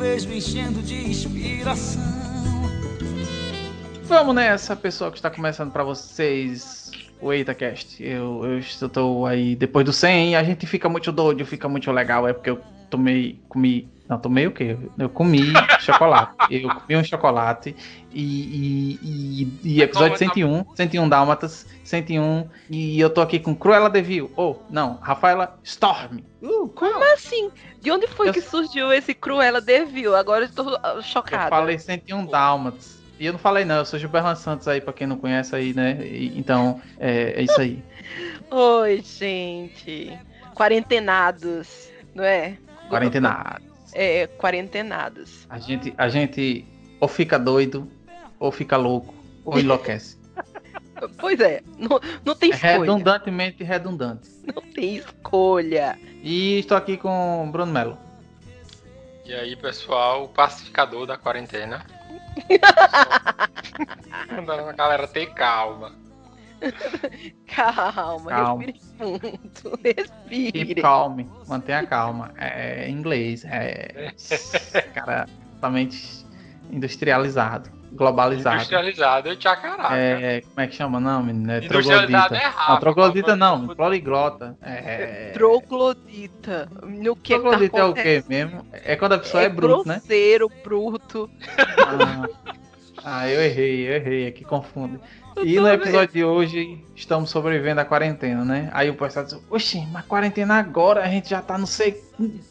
me enchendo de inspiração. Vamos nessa, pessoal que está começando para vocês o EitaCast. Eu, eu estou aí depois do 100 a gente fica muito doido, fica muito legal. É porque eu tomei, comi. Não, tomei o quê? Eu comi chocolate. Eu comi um chocolate e, e, e, e episódio 101, 101 Dálmatas, 101. E eu tô aqui com Cruella Devil. Oh, não, Rafaela Storm. Uh, Como assim? De onde foi eu... que surgiu esse Cruella Devil? Agora eu estou chocado. Eu falei 101 Dálmatas. E eu não falei não, eu sou Gilberto Santos aí, pra quem não conhece aí, né? E, então, é, é isso aí. Oi, gente. Quarentenados, não é? Quarentenados. É, quarentenados. A gente, a gente ou fica doido, ou fica louco, ou enlouquece. pois é, não, não tem é escolha. Redundantemente redundante. Não tem escolha. E estou aqui com o Bruno Melo. E aí, pessoal, o pacificador da quarentena. Mandando a galera ter calma. calma, calma, respire fundo. Respire. Keep calm, mantenha calma. É, é inglês, é. Cara, totalmente industrializado globalizado. Industrializado é tchacará. É, como é que chama, não, menino? É troglodita. É rápido, não, troglodita não, poliglota. É... Troglodita. No que troglodita tá é o quê mesmo? É quando a pessoa é, é bruto, né? Grosseiro, bruto. Ah, ah, eu errei, eu errei, aqui confundo. E no episódio de hoje, estamos sobrevivendo à quarentena, né? Aí o pessoal diz, oxi, mas quarentena agora, a gente já tá no sei,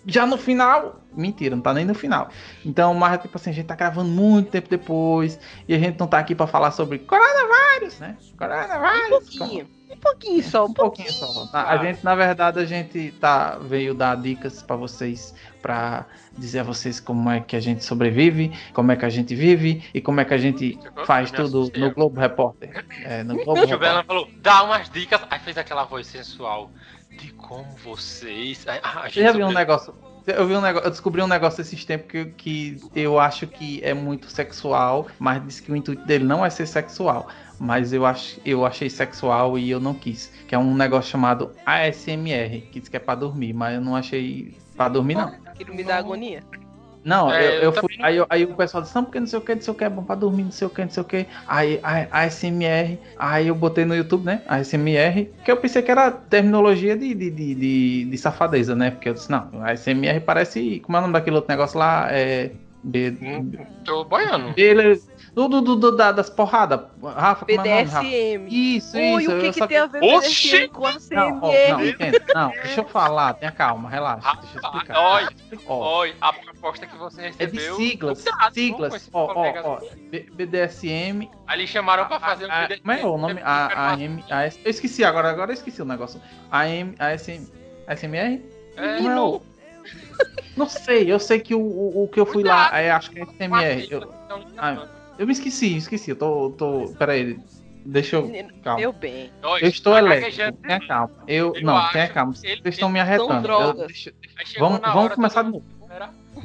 já no final. Mentira, não tá nem no final. Então, mas tipo assim, a gente tá gravando muito tempo depois, e a gente não tá aqui para falar sobre coronavírus, né? Coronavírus. Um pouquinho. Como... Um pouquinho só, um, um pouquinho. pouquinho só. A gente, na verdade, a gente tá veio dar dicas para vocês para dizer a vocês como é que a gente sobrevive, como é que a gente vive e como é que a gente faz tudo no Globo Repórter. É, no Globo Repórter. falou, dá umas dicas, aí fez aquela voz sensual de como vocês. A, Você já viu um negócio? Eu vi um negócio, eu descobri um negócio esses tempos que, que eu acho que é muito sexual, mas disse que o intuito dele não é ser sexual. Mas eu, ach, eu achei sexual e eu não quis. Que é um negócio chamado ASMR, que diz que é pra dormir, mas eu não achei pra dormir, não. Aquilo me dá agonia. Não, é, eu, eu, fui. Aí, aí, o pessoal disse, não, porque não sei o que, não sei o que, é bom pra dormir, não sei o que, não sei o que. Aí a, SMR, aí eu botei no YouTube, né? A SMR, que eu pensei que era terminologia de, de, de, de, de safadeza, né? Porque eu disse, não, a SMR parece. Como é o nome daquele outro negócio lá? É. B, hum, tô boiando. Do, do, do, da, das porradas. Rafa, BDSM. É nome, Rafa? Isso, Oi, isso. o que, que tem a ver BDSM com a CMR? Não, não, entendo. não, deixa eu falar, tenha calma, relaxa, deixa eu explicar. Oi, oi, a proposta que você recebeu... É de siglas, Cuidado, siglas, ó, ó, ó, BDSM... Ali chamaram pra fazer um BDSM. Como é o nome? A, a, M, a, S, eu esqueci agora, agora eu esqueci o negócio. A M, a SM, a SMR? É, Como é o... Não sei, eu sei que o, o, o que eu fui Cuidado, lá, é, acho que é SMR. Eu, ah, eu me esqueci, esqueci. Eu tô. tô pera aí. Deixa eu. Calma. Meu bem. Eu estou elétrico. Tenha calma. Eu. eu não, tenha calma. Vocês estão me arretando. Eu, deixa, vamos vamos começar de novo.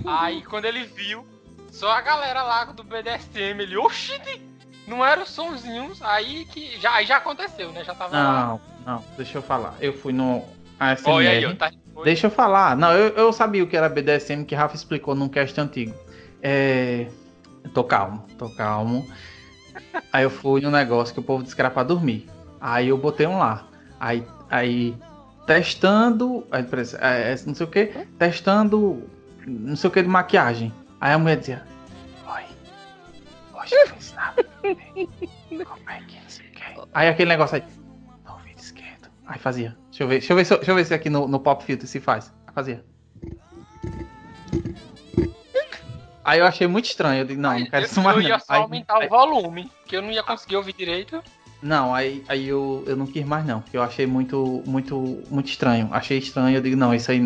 Aí quando ele viu, só a galera lá do BDSM, ele, oxi, não eram sonzinhos, aí que. Já, aí já aconteceu, né? Já tava Não, lá. não, deixa eu falar. Eu fui no ASMR. Oi, aí, tá... Deixa eu falar. Não, eu, eu sabia o que era BDSM que Rafa explicou num cast antigo. É. Tô calmo, tô calmo. Aí eu fui no negócio que o povo disse que era pra dormir. Aí eu botei um lá. Aí, aí testando. Aí, é, é, não sei o que. Testando. Não sei o que de maquiagem. Aí a mulher dizia: Oi, hoje eu fiz nada. Como é que é? Não sei o que. Aí aquele negócio aí. No ouvido esquerdo. Aí fazia. Deixa eu ver, deixa eu ver, deixa eu ver se aqui no, no Pop Filter se faz. Aí fazia. Aí eu achei muito estranho. Eu digo, não, não quero isso mais. Eu ia só aí, aumentar aí, o volume, que eu não ia conseguir ouvir direito. Não, aí, aí eu, eu não quis mais não, porque eu achei muito, muito, muito estranho. Achei estranho, eu digo, não, isso aí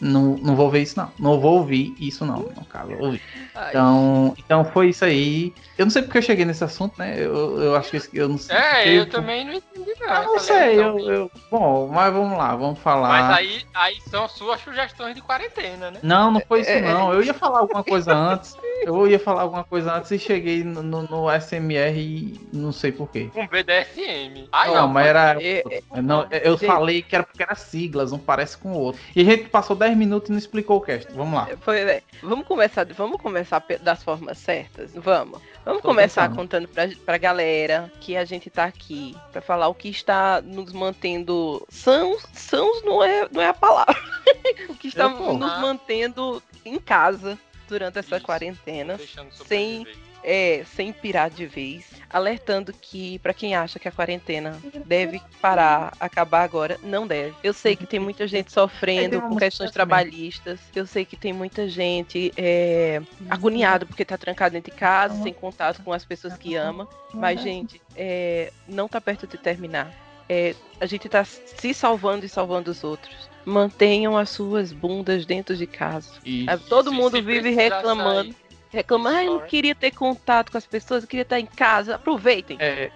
não, não vou ver isso não. Não vou ouvir isso não, não ouvir. Então, então foi isso aí. Eu não sei porque eu cheguei nesse assunto, né? Eu, eu acho que eu não sei. É, eu, eu também não entendi nada. Eu não sei, eu, eu, Bom, mas vamos lá, vamos falar. Mas aí, aí são suas sugestões de quarentena, né? Não, não foi isso é, não. Eu ia falar alguma coisa antes. Eu ia falar alguma coisa antes e cheguei no, no, no SMR e não sei porquê. Um BDSM BDSM. Ai, não, não, mas era. É, é, não, eu gente... falei que era porque era siglas, um parece com o outro. E a gente passou 10 minutos e não explicou o cast. Vamos lá. Foi, é, vamos começar, vamos começar das formas certas? Vamos. Vamos Tô começar pensando. contando pra, pra galera que a gente tá aqui para falar o que está nos mantendo sãos. Sãos não é, não é a palavra. o que está nos mantendo em casa durante essa Isso. quarentena. Sem é, sem pirar de vez, alertando que para quem acha que a quarentena deve parar, acabar agora, não deve. Eu sei que tem muita gente sofrendo com questões trabalhistas, eu sei que tem muita gente é, agoniada porque tá trancado dentro de casa, sem contato com as pessoas que ama, mas gente, é, não tá perto de terminar. É, a gente tá se salvando e salvando os outros mantenham as suas bundas dentro de casa. Isso. Todo mundo vive reclamando. Sair reclamando, ah, eu não queria ter contato com as pessoas, eu queria estar em casa. Aproveitem. É,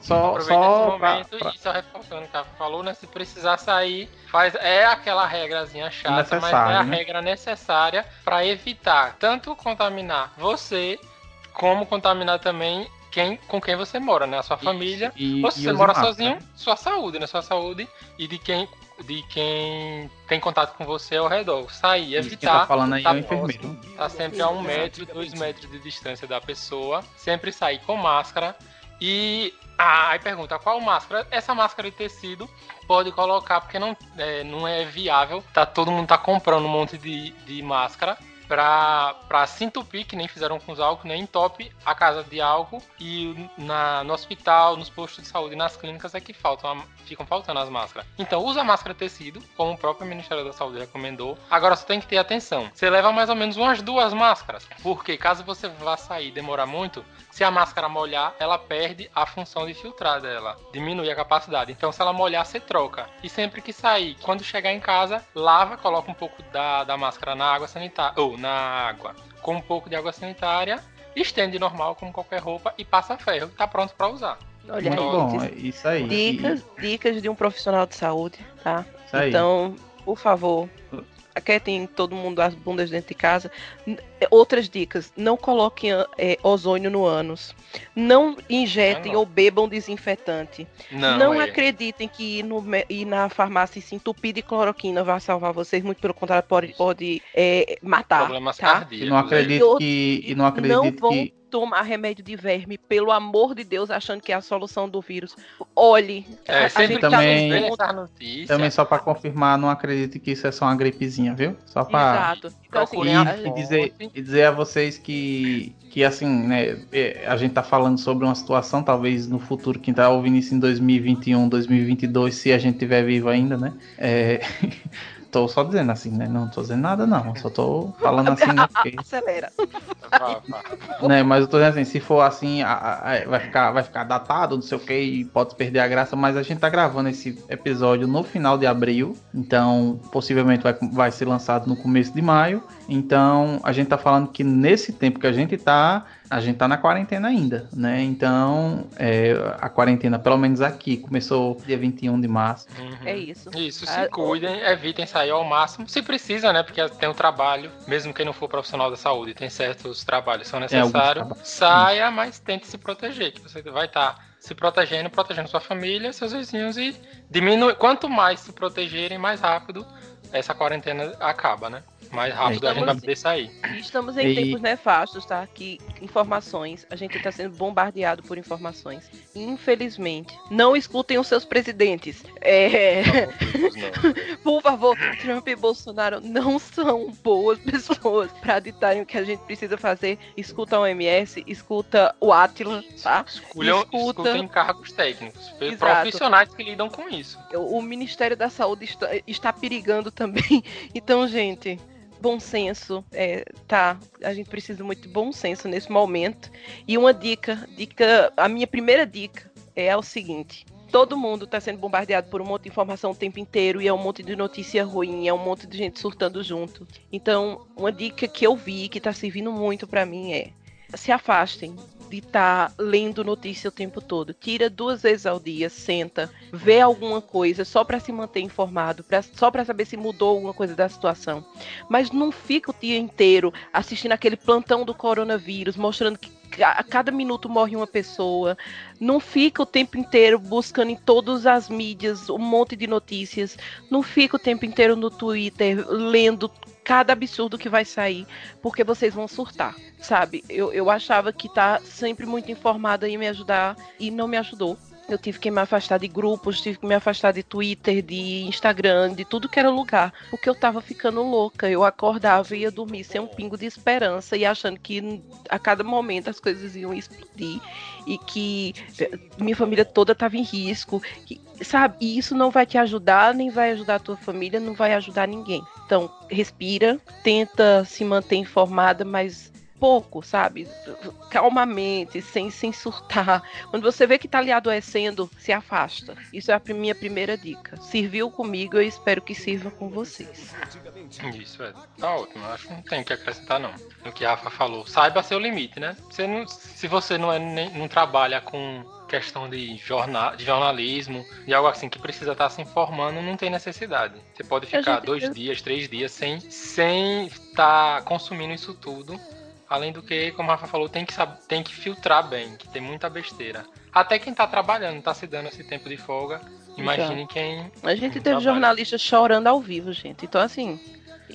só, só esse momento pra, e só reforçando o que a falou, né? Se precisar sair, faz é aquela regrazinha chata, mas é a né? regra necessária para evitar tanto contaminar você como contaminar também quem, com quem você mora, né? A sua família. E, ou se você mora sozinho, né? sua saúde, né? Sua saúde e de quem de quem tem contato com você ao redor. Sair, evitar. Tá falando aí tá é o enfermeiro. Tá sempre a um metro, dois metros de distância da pessoa. Sempre sair com máscara. E ah, aí pergunta, qual máscara? Essa máscara de tecido pode colocar, porque não é, não é viável. Tá, todo mundo tá comprando um monte de, de máscara para se entupir, que nem fizeram com os álcool, nem entope a casa de álcool e na, no hospital, nos postos de saúde e nas clínicas é que faltam, ficam faltando as máscaras. Então usa máscara tecido, como o próprio Ministério da Saúde recomendou. Agora você tem que ter atenção. Você leva mais ou menos umas duas máscaras, porque caso você vá sair e demorar muito, se a máscara molhar, ela perde a função de filtrar dela, diminui a capacidade. Então se ela molhar, você troca. E sempre que sair, quando chegar em casa, lava, coloca um pouco da, da máscara na água sanitária, ou na água com um pouco de água sanitária, estende normal como qualquer roupa e passa ferro. Tá pronto para usar. Olha Muito bom, é isso aí. Dicas, dicas de um profissional de saúde, tá? Então, por favor, aquietem todo mundo as bundas dentro de casa. Outras dicas: não coloquem é, ozônio no ânus. Não injetem não. ou bebam desinfetante. Não, não é. acreditem que ir, no, ir na farmácia e se entupir de cloroquina vai salvar vocês. Muito pelo contrário, pode, pode é, matar. Problemas tá? cardíacos. E não acredito que. E não acredito não vão que tomar remédio de verme, pelo amor de Deus, achando que é a solução do vírus. Olhe, é, a, sempre tá também, tá também só para confirmar, não acredite que isso é só uma gripezinha, viu? Só para Exato. Então, assim, e, e, dizer, e dizer a vocês que que assim, né, é, a gente tá falando sobre uma situação, talvez no futuro, quem tá ouvindo isso em 2021, 2022, se a gente tiver vivo ainda, né, é, tô só dizendo assim, né? Não tô dizendo nada, não. Só tô falando assim, né? Porque... Acelera. né, mas eu tô dizendo assim, se for assim, a, a, vai, ficar, vai ficar datado, não sei o que, e pode perder a graça, mas a gente tá gravando esse episódio no final de abril, então possivelmente vai, vai ser lançado no começo de maio. Então a gente tá falando que nesse tempo que a gente tá, a gente tá na quarentena ainda, né? Então, é, a quarentena, pelo menos aqui, começou dia 21 de março. Uhum. É isso. Isso, se ah, cuidem, evitem sair ao máximo, se precisa, né? Porque tem o um trabalho, mesmo quem não for profissional da saúde, tem certos trabalhos que são necessários. Saia, mas tente se proteger, que você vai estar tá se protegendo, protegendo sua família, seus vizinhos e diminui. Quanto mais se protegerem, mais rápido essa quarentena acaba, né? Mais rápido estamos, a gente vai poder sair. Estamos em e... tempos nefastos, tá? Que informações, a gente está sendo bombardeado por informações. Infelizmente, não escutem os seus presidentes. É... Não, por favor, Trump e Bolsonaro não são boas pessoas para ditarem o que a gente precisa fazer. Escuta a OMS, escuta o Atila, tá? Escolham, escuta... Escutem cargos técnicos, Exato. profissionais que lidam com isso. O Ministério da Saúde está, está perigando também. Então, gente, bom senso, é, tá? A gente precisa muito de bom senso nesse momento. E uma dica, dica, a minha primeira dica é o seguinte: todo mundo está sendo bombardeado por um monte de informação o tempo inteiro e é um monte de notícia ruim, é um monte de gente surtando junto. Então, uma dica que eu vi que está servindo muito para mim é se afastem de estar tá lendo notícia o tempo todo. Tira duas vezes ao dia, senta, vê alguma coisa só para se manter informado, pra, só para saber se mudou alguma coisa da situação. Mas não fica o dia inteiro assistindo aquele plantão do coronavírus, mostrando que a cada minuto morre uma pessoa. Não fica o tempo inteiro buscando em todas as mídias um monte de notícias. Não fica o tempo inteiro no Twitter lendo cada absurdo que vai sair, porque vocês vão surtar, sabe? Eu, eu achava que tá sempre muito informada e me ajudar e não me ajudou. Eu tive que me afastar de grupos, tive que me afastar de Twitter, de Instagram, de tudo que era lugar, porque eu tava ficando louca. Eu acordava e ia dormir sem um pingo de esperança e achando que a cada momento as coisas iam explodir e que eh, minha família toda tava em risco, sabe? E isso não vai te ajudar, nem vai ajudar a tua família, não vai ajudar ninguém. Então, respira, tenta se manter informada, mas pouco, sabe? Calmamente, sem, sem surtar. Quando você vê que tá ali adoecendo, se afasta. Isso é a minha primeira dica. Serviu comigo, eu espero que sirva com vocês. Isso é. Tá ótimo. Acho que não tem que acrescentar, não. No que a Rafa falou. Saiba seu limite, né? Você não, se você não, é, nem, não trabalha com questão de, jornal, de jornalismo, de algo assim que precisa estar se informando, não tem necessidade. Você pode ficar dois dias, três dias sem sem estar tá consumindo isso tudo Além do que, como a Rafa falou, tem que, saber, tem que filtrar bem, que tem muita besteira. Até quem tá trabalhando, tá se dando esse tempo de folga. Imagine Já. quem. A gente teve trabalha. jornalistas chorando ao vivo, gente. Então, assim,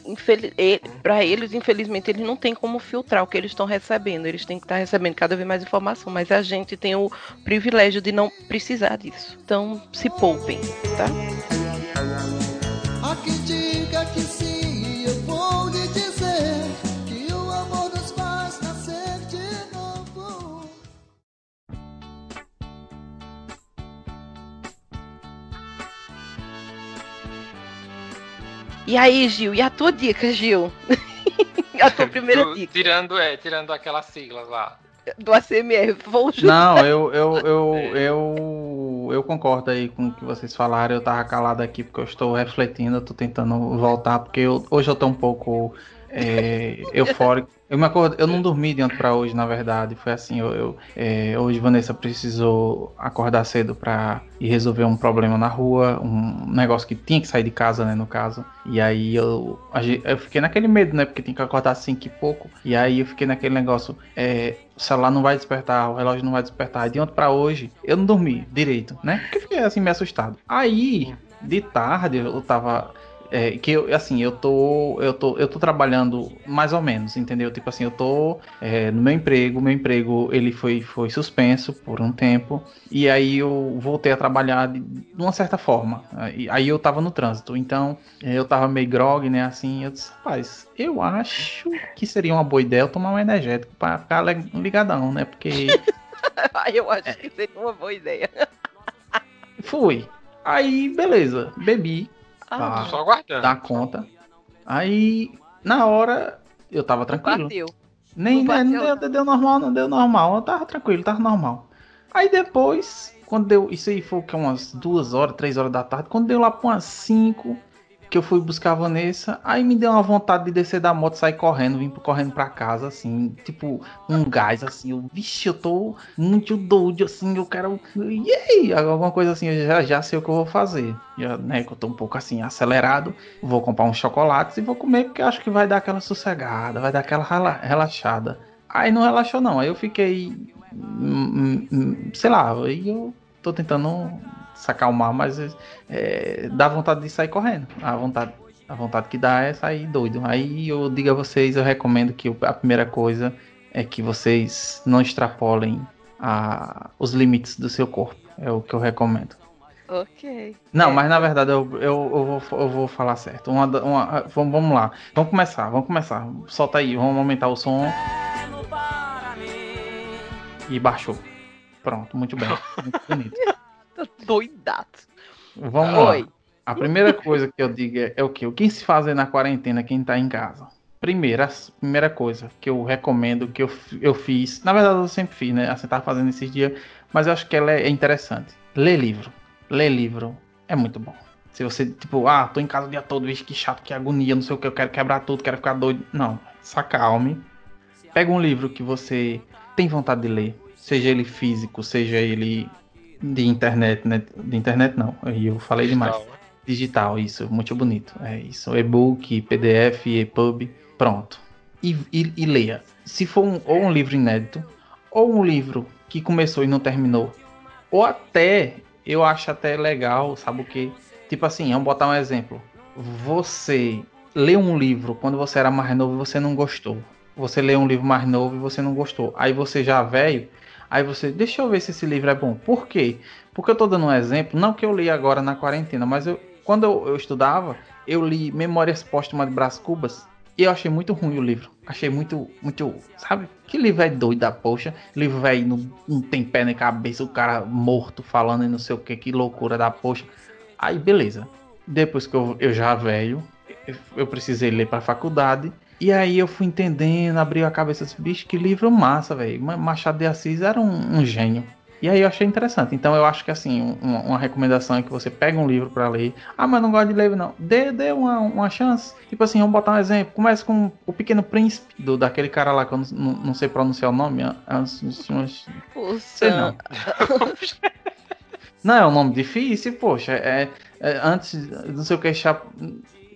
infeliz... para eles, infelizmente, eles não têm como filtrar o que eles estão recebendo. Eles têm que estar tá recebendo cada vez mais informação. Mas a gente tem o privilégio de não precisar disso. Então, se poupem, tá? E aí, Gil, e a tua dica, Gil? a tua primeira Do, dica. Tirando, é, tirando aquelas siglas lá. Do ACMR, vou Não, eu, eu, eu, eu, eu concordo aí com o que vocês falaram. Eu tava calado aqui porque eu estou refletindo, eu tô tentando voltar, porque eu, hoje eu tô um pouco é, eufórico eu me eu não dormi de ontem pra hoje, na verdade. Foi assim, eu, eu é, hoje Vanessa precisou acordar cedo pra ir resolver um problema na rua, um negócio que tinha que sair de casa, né, no caso. E aí eu, eu fiquei naquele medo, né, porque tem que acordar assim que pouco. E aí eu fiquei naquele negócio, é, o celular não vai despertar, o relógio não vai despertar. De ontem pra hoje, eu não dormi direito, né, porque fiquei assim meio assustado. Aí, de tarde, eu tava é, que eu, assim, eu tô, eu tô, eu tô trabalhando mais ou menos, entendeu? Tipo assim, eu tô é, no meu emprego, meu emprego ele foi, foi suspenso por um tempo e aí eu voltei a trabalhar de, de uma certa forma. Aí eu tava no trânsito, então é, eu tava meio grog, né? Assim, eu disse, rapaz, eu acho que seria uma boa ideia eu tomar um energético para ficar ligadão, né? Porque eu acho que seria uma boa ideia. Fui. Aí, beleza, bebi ah, só aguardando. Dá conta. Aí, na hora, eu tava tranquilo. Bateu. Nem, não, né, não deu, deu, normal, não deu normal. Eu tava tranquilo, tava normal. Aí depois, quando deu. Isso aí foi que umas duas horas, três horas da tarde. Quando deu lá pra umas cinco, que eu fui buscar a Vanessa, aí me deu uma vontade de descer da moto, sair correndo, vim correndo pra casa, assim, tipo, um gás, assim, eu, vixe, eu tô muito doido, assim, eu quero, e aí, alguma coisa assim, eu já, já sei o que eu vou fazer, já, né, que eu tô um pouco, assim, acelerado, vou comprar uns chocolates e vou comer, porque acho que vai dar aquela sossegada, vai dar aquela relaxada. Aí não relaxou não, aí eu fiquei, hum, hum, hum, sei lá, aí eu tô tentando se acalmar, mas é, dá vontade de sair correndo. A vontade, a vontade que dá é sair doido. Aí eu digo a vocês, eu recomendo que a primeira coisa é que vocês não extrapolem a, os limites do seu corpo. É o que eu recomendo. Ok. Não, é. mas na verdade eu, eu, eu, vou, eu vou falar certo. Uma, uma, vamos, vamos lá. Vamos começar, vamos começar. Solta aí, vamos aumentar o som. E baixou. Pronto, muito bem. Muito bonito. Doidato. Vamos Oi. lá. A primeira coisa que eu digo é, é o que? O que se fazer na quarentena quem tá em casa? Primeira, primeira coisa que eu recomendo, que eu, eu fiz, na verdade eu sempre fiz, né? Assim, tava fazendo esses dias, mas eu acho que ela é interessante. Ler livro. Ler livro é muito bom. Se você, tipo, ah, tô em casa o dia todo, vixe, que chato, que agonia, não sei o que, eu quero quebrar tudo, quero ficar doido. Não, se acalme. Pega um livro que você tem vontade de ler, seja ele físico, seja ele de internet, né? De internet não, eu falei Digital. demais. Digital, isso, muito bonito. É isso. E-book, PDF, EPUB, pronto. E, e, e, leia. Se for um, ou um livro inédito, ou um livro que começou e não terminou, ou até eu acho até legal, sabe o que? Tipo assim, vamos botar um exemplo. Você leu um livro quando você era mais novo e você não gostou. Você leu um livro mais novo e você não gostou. Aí você já velho, aí você, deixa eu ver se esse livro é bom. Por quê? Porque eu tô dando um exemplo, não que eu li agora na quarentena, mas eu, quando eu, eu estudava, eu li Memórias Póstumas de Brás Cubas e eu achei muito ruim o livro. Achei muito, muito, sabe? Que livro é doido da poxa. Livro velho, não, não tem pé nem cabeça, o cara morto falando e não sei o que, que loucura da poxa. Aí beleza. Depois que eu, eu já velho, eu precisei ler para faculdade. E aí eu fui entendendo, abriu a cabeça desse bicho, que livro massa, velho. Machado de Assis era um, um, gênio. E aí eu achei interessante. Então eu acho que assim, uma, uma recomendação é que você pega um livro para ler. Ah, mas não gosto de ler, não. Dê, dê uma, uma chance. Tipo assim, vamos botar um exemplo. Comece com O Pequeno Príncipe, do, daquele cara lá que eu não, não, sei pronunciar o nome. Sei não. Não, é um nome difícil, poxa. É, é antes, não sei o que, é chap...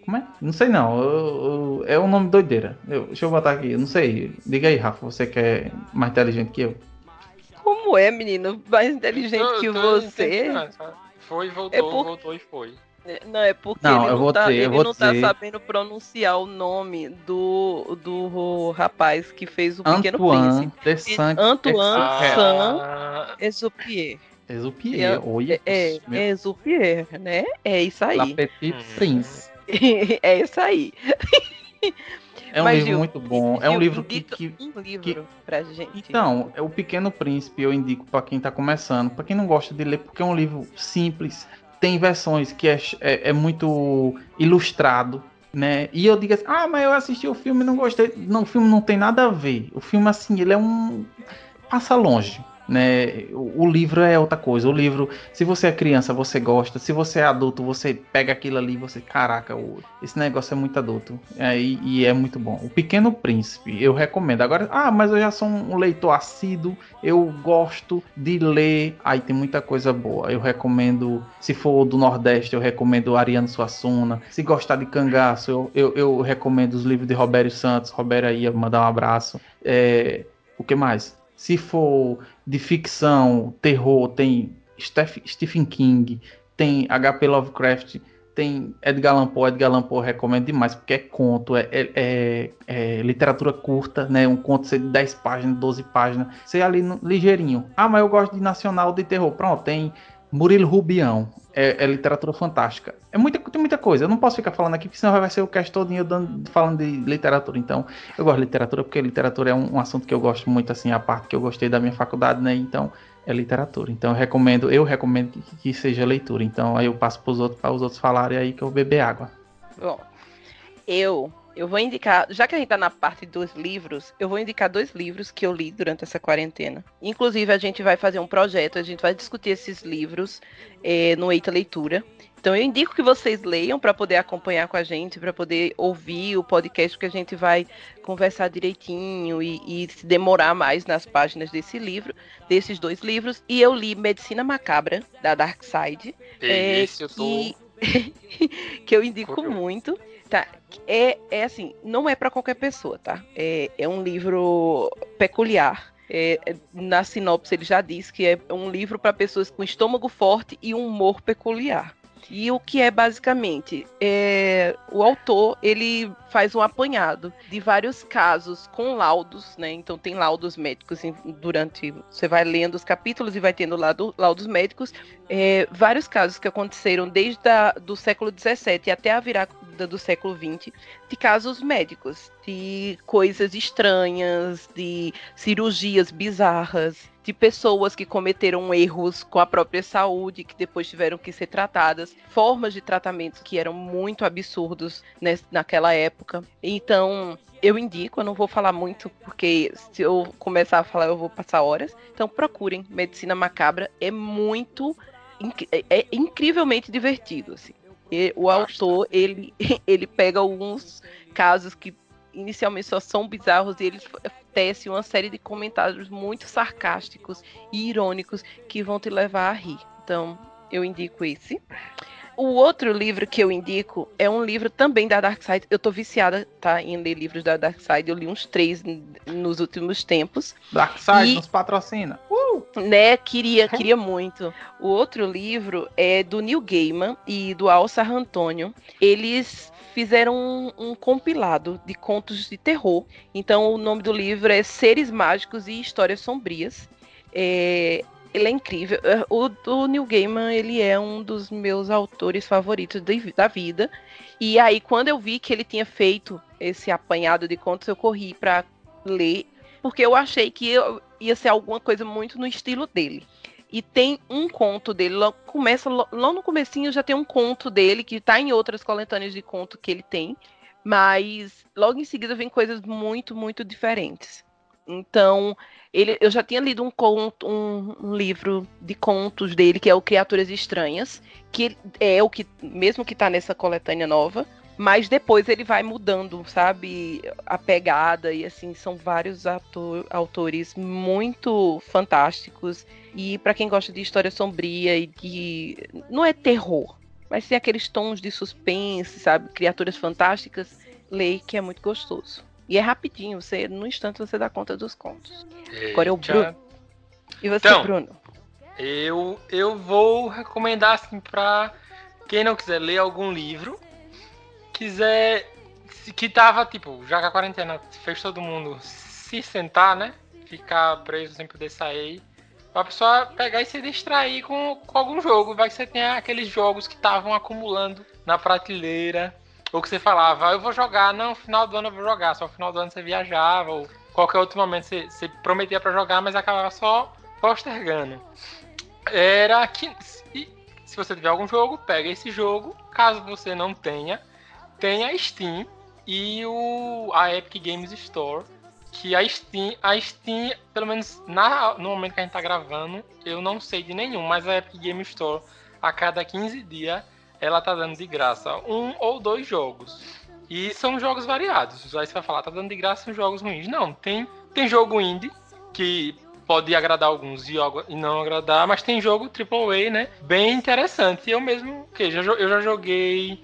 Como é? Não sei não. Eu, eu, é um nome doideira. Eu, deixa eu botar aqui. Eu não sei. Diga aí, Rafa. Você que é mais inteligente que eu. Como é, menino? Mais inteligente eu, que você? Foi, voltou, é por... voltou e foi. É, não, é porque não, ele, não, tá, ele não tá sabendo pronunciar o nome do, do rapaz que fez o Pequeno Antoine Príncipe. Antoine Saint-Exupéry. Exupier, oi. É, é Exupier, né? É isso aí. La Petite hum. Prince. é isso aí. É um Mas, livro Gil, muito bom. é um livro que, que, um livro que... pra gente. Então, é o Pequeno Príncipe. Eu indico para quem tá começando, para quem não gosta de ler, porque é um livro simples. Tem versões que é, é, é muito ilustrado, né? E eu digo assim, ah, mas eu assisti o filme e não gostei. Não, o filme não tem nada a ver. O filme assim, ele é um passa longe né? O, livro é outra coisa. O livro, se você é criança, você gosta. Se você é adulto, você pega aquilo ali, você, caraca, esse negócio é muito adulto. É, e, e, é muito bom. O Pequeno Príncipe, eu recomendo. Agora, ah, mas eu já sou um leitor assíduo, eu gosto de ler. Aí tem muita coisa boa. Eu recomendo, se for do Nordeste, eu recomendo Ariano Suassuna. Se gostar de cangaço, eu, eu, eu recomendo os livros de Roberto Santos. Roberto aí, mandar um abraço. É, o que mais? Se for de ficção, terror, tem Stephen King, tem H.P. Lovecraft, tem Edgar Allan Poe. Edgar Allan Poe recomendo demais, porque é conto, é, é, é, é literatura curta, né? Um conto de 10 páginas, 12 páginas. Você ali no, ligeirinho. Ah, mas eu gosto de nacional de terror. Pronto, tem Murilo Rubião. É, é, literatura fantástica. É muita, tem muita coisa. Eu não posso ficar falando aqui, porque senão vai ser o cast todinho falando de literatura. Então, eu gosto de literatura porque literatura é um, um, assunto que eu gosto muito, assim, a parte que eu gostei da minha faculdade, né? Então, é literatura. Então, eu recomendo, eu recomendo que, que seja leitura. Então, aí eu passo para os outros, para os outros falarem aí que eu beber água. Bom, eu eu vou indicar, já que a gente tá na parte dos livros, eu vou indicar dois livros que eu li durante essa quarentena. Inclusive, a gente vai fazer um projeto, a gente vai discutir esses livros é, no Eita Leitura. Então, eu indico que vocês leiam para poder acompanhar com a gente, para poder ouvir o podcast, que a gente vai conversar direitinho e, e, se demorar mais nas páginas desse livro, desses dois livros. E eu li Medicina Macabra, da Dark Side. É, esse eu tô... que, que eu indico muito. Tá, é, é assim, não é para qualquer pessoa, tá? É, é um livro peculiar. É, é, na sinopse ele já diz que é um livro para pessoas com estômago forte e um humor peculiar. E o que é basicamente? É, o autor ele faz um apanhado de vários casos com laudos, né? Então tem laudos médicos durante. Você vai lendo os capítulos e vai tendo laudo, laudos médicos. É, vários casos que aconteceram desde a, do século XVII até a virada do século XX de casos médicos, de coisas estranhas, de cirurgias bizarras, de pessoas que cometeram erros com a própria saúde, que depois tiveram que ser tratadas, formas de tratamento que eram muito absurdos naquela época. Então, eu indico, eu não vou falar muito, porque se eu começar a falar, eu vou passar horas. Então, procurem Medicina Macabra, é muito. É, é incrivelmente divertido, assim. E o autor, ele, ele pega alguns casos que inicialmente só são bizarros e ele tece uma série de comentários muito sarcásticos e irônicos que vão te levar a rir. Então, eu indico esse. O outro livro que eu indico é um livro também da Dark Side. Eu tô viciada, tá, em ler livros da Dark Side. Eu li uns três nos últimos tempos. Dark Side e, nos patrocina. Uh! Né, queria, queria muito. O outro livro é do Neil Gaiman e do Al Sarantônio. Eles fizeram um, um, compilado de contos de terror. Então, o nome do livro é Seres Mágicos e Histórias Sombrias. É, ele é incrível. É, o, o Neil Gaiman, ele é um dos meus autores favoritos de, da vida. E aí, quando eu vi que ele tinha feito esse apanhado de contos, eu corri para ler, porque eu achei que ia ser alguma coisa muito no estilo dele. E tem um conto dele, logo, começa lá no comecinho já tem um conto dele que está em outras coletâneas de conto que ele tem, mas logo em seguida vem coisas muito, muito diferentes. Então, ele, eu já tinha lido um, conto, um, um, livro de contos dele, que é o Criaturas Estranhas, que é o que, mesmo que está nessa coletânea nova, mas depois ele vai mudando, sabe, a pegada, e assim, são vários ator, autores muito fantásticos, e para quem gosta de história sombria e de. não é terror, mas tem aqueles tons de suspense, sabe, criaturas fantásticas, leia que é muito gostoso. E é rapidinho, você no instante você dá conta dos contos. Eita. Agora é o Bruno. E você, então, Bruno? Eu, eu vou recomendar assim para quem não quiser ler algum livro, quiser que tava tipo, já que a quarentena fez todo mundo se sentar, né? Ficar preso sem poder sair. Pra pessoa pegar e se distrair com, com algum jogo. Vai que você tem aqueles jogos que estavam acumulando na prateleira ou que você falava, eu vou jogar, não, final do ano eu vou jogar, só final do ano você viajava, ou qualquer outro momento você, você prometia para jogar, mas acabava só postergando. Era que se você tiver algum jogo, pega esse jogo, caso você não tenha, tem a Steam e o, a Epic Games Store. Que a Steam, a Steam, pelo menos na, no momento que a gente tá gravando, eu não sei de nenhum, mas a Epic Games Store, a cada 15 dias, ela tá dando de graça um ou dois jogos. E são jogos variados. Aí você vai falar, tá dando de graça jogos ruins. Não, tem, tem jogo indie que pode agradar alguns e, não agradar, mas tem jogo AAA, né? Bem interessante. Eu mesmo, que já, eu já joguei.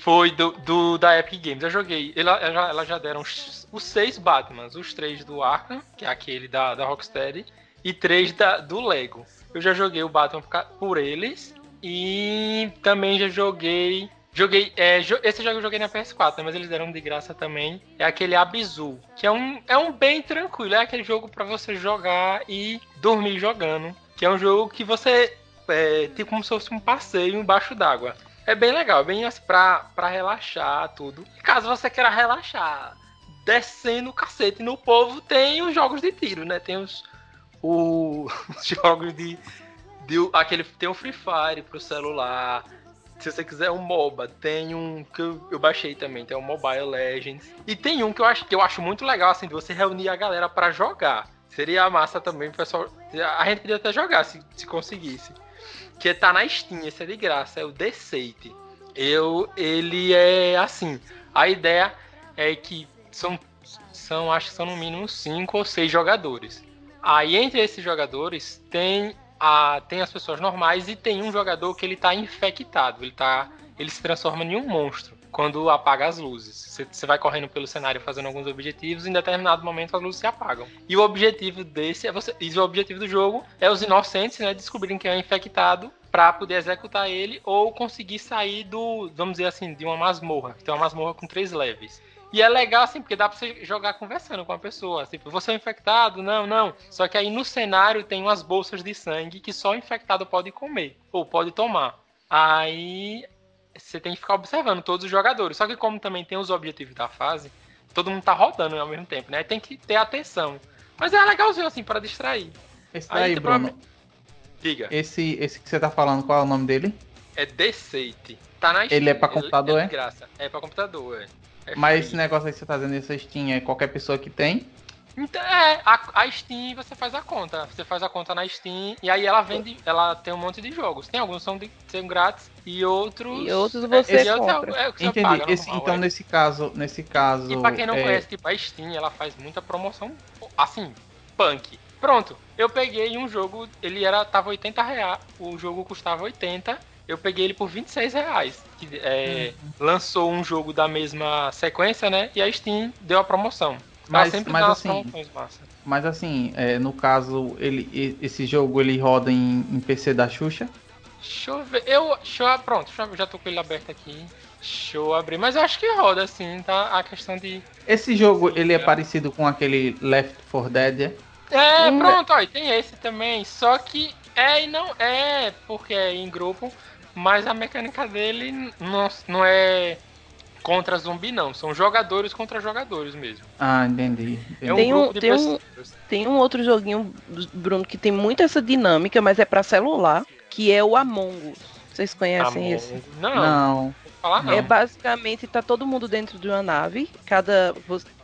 Foi do, do, da Epic Games. Eu joguei. Ela, ela, já, ela já deram os, seis Batmans, os três do Arkham, que é aquele da, da Rocksteady, e três da, do Lego. Eu já joguei o Batman por eles. E também já joguei. Joguei. É, esse jogo eu joguei na PS4, né, mas eles deram de graça também. É aquele Abzu, que é um, é um bem tranquilo. É aquele jogo para você jogar e dormir jogando. Que é um jogo que você. É, tem como se fosse um passeio embaixo d'água. É bem legal, bem assim, pra, pra relaxar, tudo. Caso você queira relaxar, descendo o cacete no povo, tem os jogos de tiro, né? Tem os, os jogos de Deu, aquele, tem um Free Fire pro celular. Se você quiser um MOBA, tem um que eu, eu baixei também, tem um Mobile Legends. E tem um que eu acho que eu acho muito legal, assim, de você reunir a galera para jogar. Seria massa também, pessoal. A gente podia até jogar se, se conseguisse. Que tá na Steam, esse é de graça, é o The. Eu, ele é assim. A ideia é que são, são, acho que são no mínimo cinco ou seis jogadores. Aí entre esses jogadores tem a, tem as pessoas normais e tem um jogador que ele tá infectado, ele tá ele se transforma em um monstro quando apaga as luzes. Você vai correndo pelo cenário fazendo alguns objetivos e em determinado momento as luzes se apagam. E o objetivo desse é você, e o objetivo do jogo é os inocentes, né, descobrirem quem é infectado para poder executar ele ou conseguir sair do, vamos dizer assim, de uma masmorra. Tem uma masmorra com três leves. E é legal, assim, porque dá pra você jogar conversando com a pessoa. Tipo, você é infectado? Não, não. Só que aí no cenário tem umas bolsas de sangue que só o infectado pode comer. Ou pode tomar. Aí você tem que ficar observando todos os jogadores. Só que como também tem os objetivos da fase, todo mundo tá rodando ao mesmo tempo, né? Tem que ter atenção. Mas é legalzinho, assim, para distrair. Esse daí, aí, Bruno. Diga. Esse, esse que você tá falando, qual é o nome dele? É Deceit. Tá na Steam. Ele é pra computador, é? É, graça. é pra computador, é. É Mas esse negócio aí que você tá dizendo, essa Steam é qualquer pessoa que tem? Então, é, a, a, Steam você faz a conta. Você faz a conta na Steam e aí ela vende, ela tem um monte de jogos. Tem alguns são, de, são grátis e outros. E outros você é, compra. É, é Entendi. Paga, esse, normal, então é. nesse caso, nesse caso. E pra quem não é conhece, tipo, a Steam ela faz muita promoção assim, punk. Pronto, eu peguei um jogo, ele era tava 80 reais, o jogo custava 80 eu peguei ele por 26 reais. Que, é, uhum. Lançou um jogo da mesma sequência, né? E a Steam deu a promoção. Mas, mas assim, mas assim, é, no caso, ele, esse jogo ele roda em, em PC da Xuxa? Deixa eu ver. Eu, deixa eu, pronto, deixa eu, já tô com ele aberto aqui. Deixa eu abrir. Mas eu acho que roda assim, tá? A questão de. Esse jogo, ele é parecido com aquele Left 4 Dead? É, é pronto, ó, tem esse também. Só que é e não é, porque é em grupo. Mas a mecânica dele não, não é contra zumbi, não. São jogadores contra jogadores mesmo. Ah, entendi. É um tem, um, tem, um, tem um outro joguinho, Bruno, que tem muito essa dinâmica, mas é para celular, que é o Among Us. Vocês conhecem Among... esse? Não. não. Falar, não. É basicamente tá todo mundo dentro de uma nave. Cada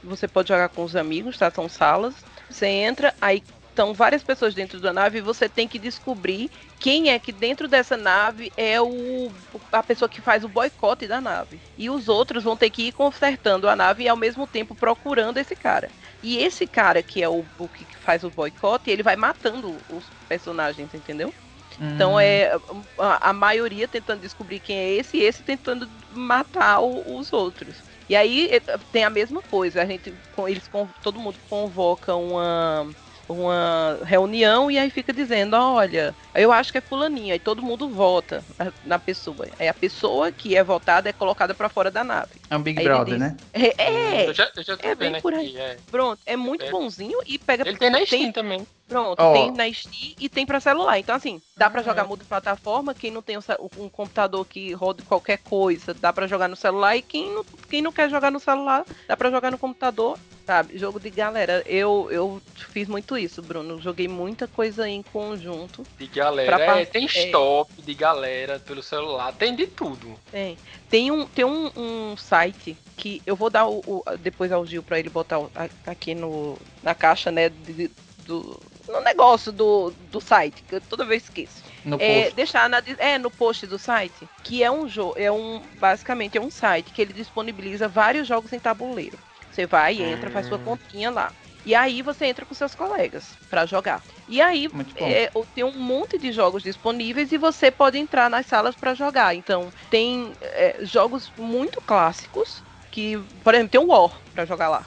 você pode jogar com os amigos, tá? São salas. Você entra, aí estão várias pessoas dentro da nave e você tem que descobrir quem é que dentro dessa nave é o a pessoa que faz o boicote da nave. E os outros vão ter que ir consertando a nave e ao mesmo tempo procurando esse cara. E esse cara que é o, o que faz o boicote, ele vai matando os personagens, entendeu? Então hum. é a, a, maioria tentando descobrir quem é esse e esse tentando matar o, os outros. E aí é, tem a mesma coisa, a gente eles todo mundo convoca uma uma reunião e aí fica dizendo, olha, eu acho que é fulaninha, e todo mundo vota na pessoa. Aí a pessoa que é votada é colocada para fora da nave. É um Big aí Brother, diz, né? É, é, eu já, eu já é bem por aí. É. Pronto, é muito é. bonzinho e pega... Ele tem na Steam tem, também. Pronto, oh. tem na Steam e tem para celular. Então, assim, dá para jogar multiplataforma. Quem não tem um, computador que roda qualquer coisa, dá para jogar no celular. E quem não, quem não quer jogar no celular, dá para jogar no computador. Sabe, jogo de galera. Eu, eu fiz muito isso, Bruno. Joguei muita coisa em conjunto. De galera, pra... é, tem é. stop é. de galera pelo celular, tem de tudo. Tem. Tem um, tem um, um site que eu vou dar o, o depois ao Gil para ele botar o, aqui no, na caixa, né, de, do, no negócio do, do site, que eu toda vez esqueço. No é, post. deixar na, é, no post do site, que é um jogo, é um basicamente é um site que ele disponibiliza vários jogos em tabuleiro. Você vai, entra, faz sua hum. continha lá. E aí você entra com seus colegas para jogar. E aí é, tem um monte de jogos disponíveis e você pode entrar nas salas para jogar. Então tem é, jogos muito clássicos que, por exemplo, tem um War para jogar lá.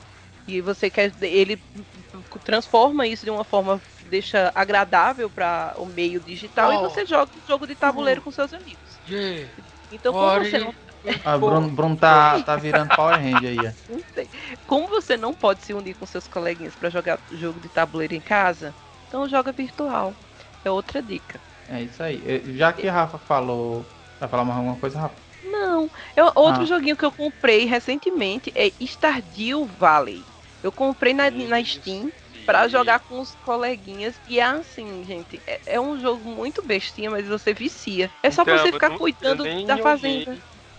E você quer ele transforma isso de uma forma deixa agradável para o meio digital oh. e você joga um jogo de tabuleiro oh. com seus amigos. Yeah. Então como você não ah, Bruno, Bruno tá, tá virando Power Ranger aí. Como você não pode se unir com seus coleguinhas para jogar jogo de tabuleiro em casa, então joga virtual. É outra dica. É isso aí. Já que a Rafa falou. Vai falar mais alguma coisa, Rafa? Não. Eu, outro ah. joguinho que eu comprei recentemente é Stardew Valley. Eu comprei na, na Steam para jogar com os coleguinhas. E é assim, gente. É, é, um jogo muito bestinha, mas você vicia. É só então, você ficar cuidando da fazenda.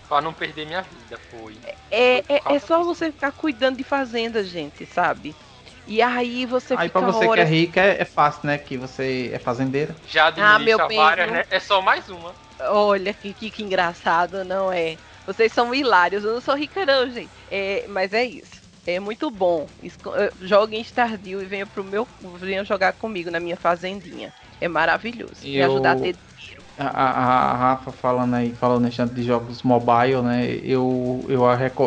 Pra não perder minha vida, foi. É, é, é só você ficar cuidando de fazenda, gente, sabe? E aí você aí fica. Aí pra você horas... que é rica é, é, fácil, né? Que você é fazendeira. Já ah, meu várias, né? É só mais uma. Olha que, que, que, engraçado, não é? Vocês são hilários. Eu não sou rica, não, gente. É, mas é isso. É muito bom. Joguem Stardew e venha pro meu. Venha jogar comigo na minha fazendinha. É maravilhoso. Eu... Me ajudar a ter a, a, Rafa falando aí, falando nesse de jogos mobile, né? Eu, eu,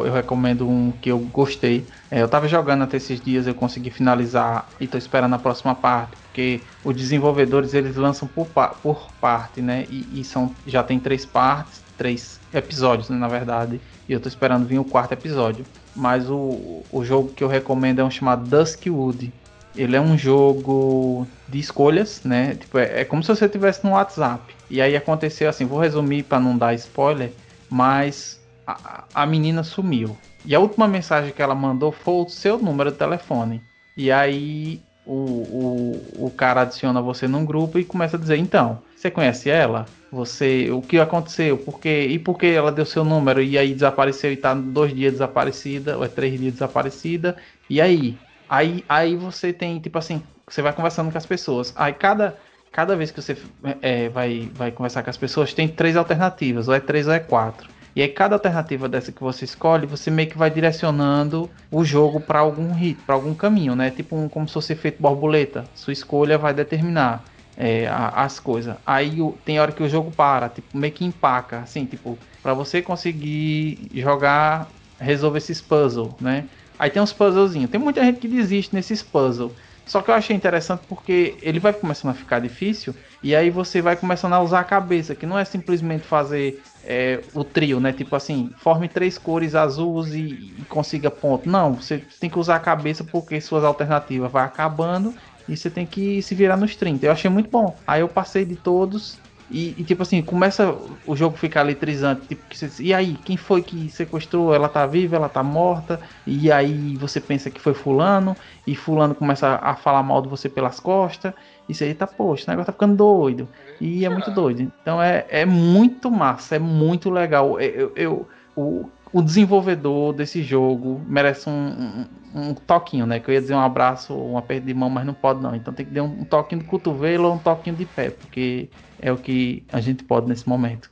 eu recomendo um que eu gostei. É, eu tava jogando até esses dias, eu consegui finalizar e tô esperando a próxima parte, porque os desenvolvedores eles lançam por, por parte, né? E, e são, já tem três partes, três episódios, né, na verdade. E eu tô esperando vir o quarto episódio. Mas o, o jogo que eu recomendo é um chamado Duskwood. Ele é um jogo de escolhas, né? Tipo, é, é como se você estivesse no WhatsApp. E aí aconteceu assim, vou resumir para não dar spoiler, mas a, a menina sumiu. E a última mensagem que ela mandou foi o seu número de telefone. E aí o, o, o cara adiciona você num grupo e começa a dizer, então, você conhece ela? Você, o que aconteceu? Por quê? E por que ela deu seu número e aí desapareceu e tá dois dias desaparecida, ou é três dias desaparecida? E aí? Aí, aí você tem, tipo assim, você vai conversando com as pessoas. Aí cada, cada vez que você é, vai, vai conversar com as pessoas, tem três alternativas, ou é três ou é quatro. E aí cada alternativa dessa que você escolhe, você meio que vai direcionando o jogo para algum ritmo, para algum caminho, né? Tipo um, como se fosse feito borboleta. Sua escolha vai determinar. É, as coisas. Aí tem hora que o jogo para, tipo, meio que empaca, assim, tipo, para você conseguir jogar, resolver esses puzzles, né? Aí tem uns puzzlezinhos. Tem muita gente que desiste nesses puzzles. Só que eu achei interessante porque ele vai começando a ficar difícil e aí você vai começando a usar a cabeça, que não é simplesmente fazer é, o trio, né? Tipo assim, forme três cores azuis e, e, consiga ponto. Não, você tem que usar a cabeça porque suas alternativas vai acabando e você tem que se virar nos 30. Eu achei muito bom. Aí eu passei de todos e, e, tipo assim, começa o jogo ficar eletrizante. Tipo, e aí, quem foi que sequestrou? Ela tá viva, ela tá morta. E aí você pensa que foi fulano. E fulano começa a falar mal de você pelas costas. E você tá, poxa, o negócio tá ficando doido. E é muito doido. Então é, é muito massa, é muito legal. Eu, eu, o, o desenvolvedor desse jogo merece um, um, um, toquinho, né? Que eu ia dizer um abraço, um aperto de mão, mas não pode não. Então tem que dar um, um toquinho de cotovelo ou um toquinho de pé, porque é o que a gente pode nesse momento.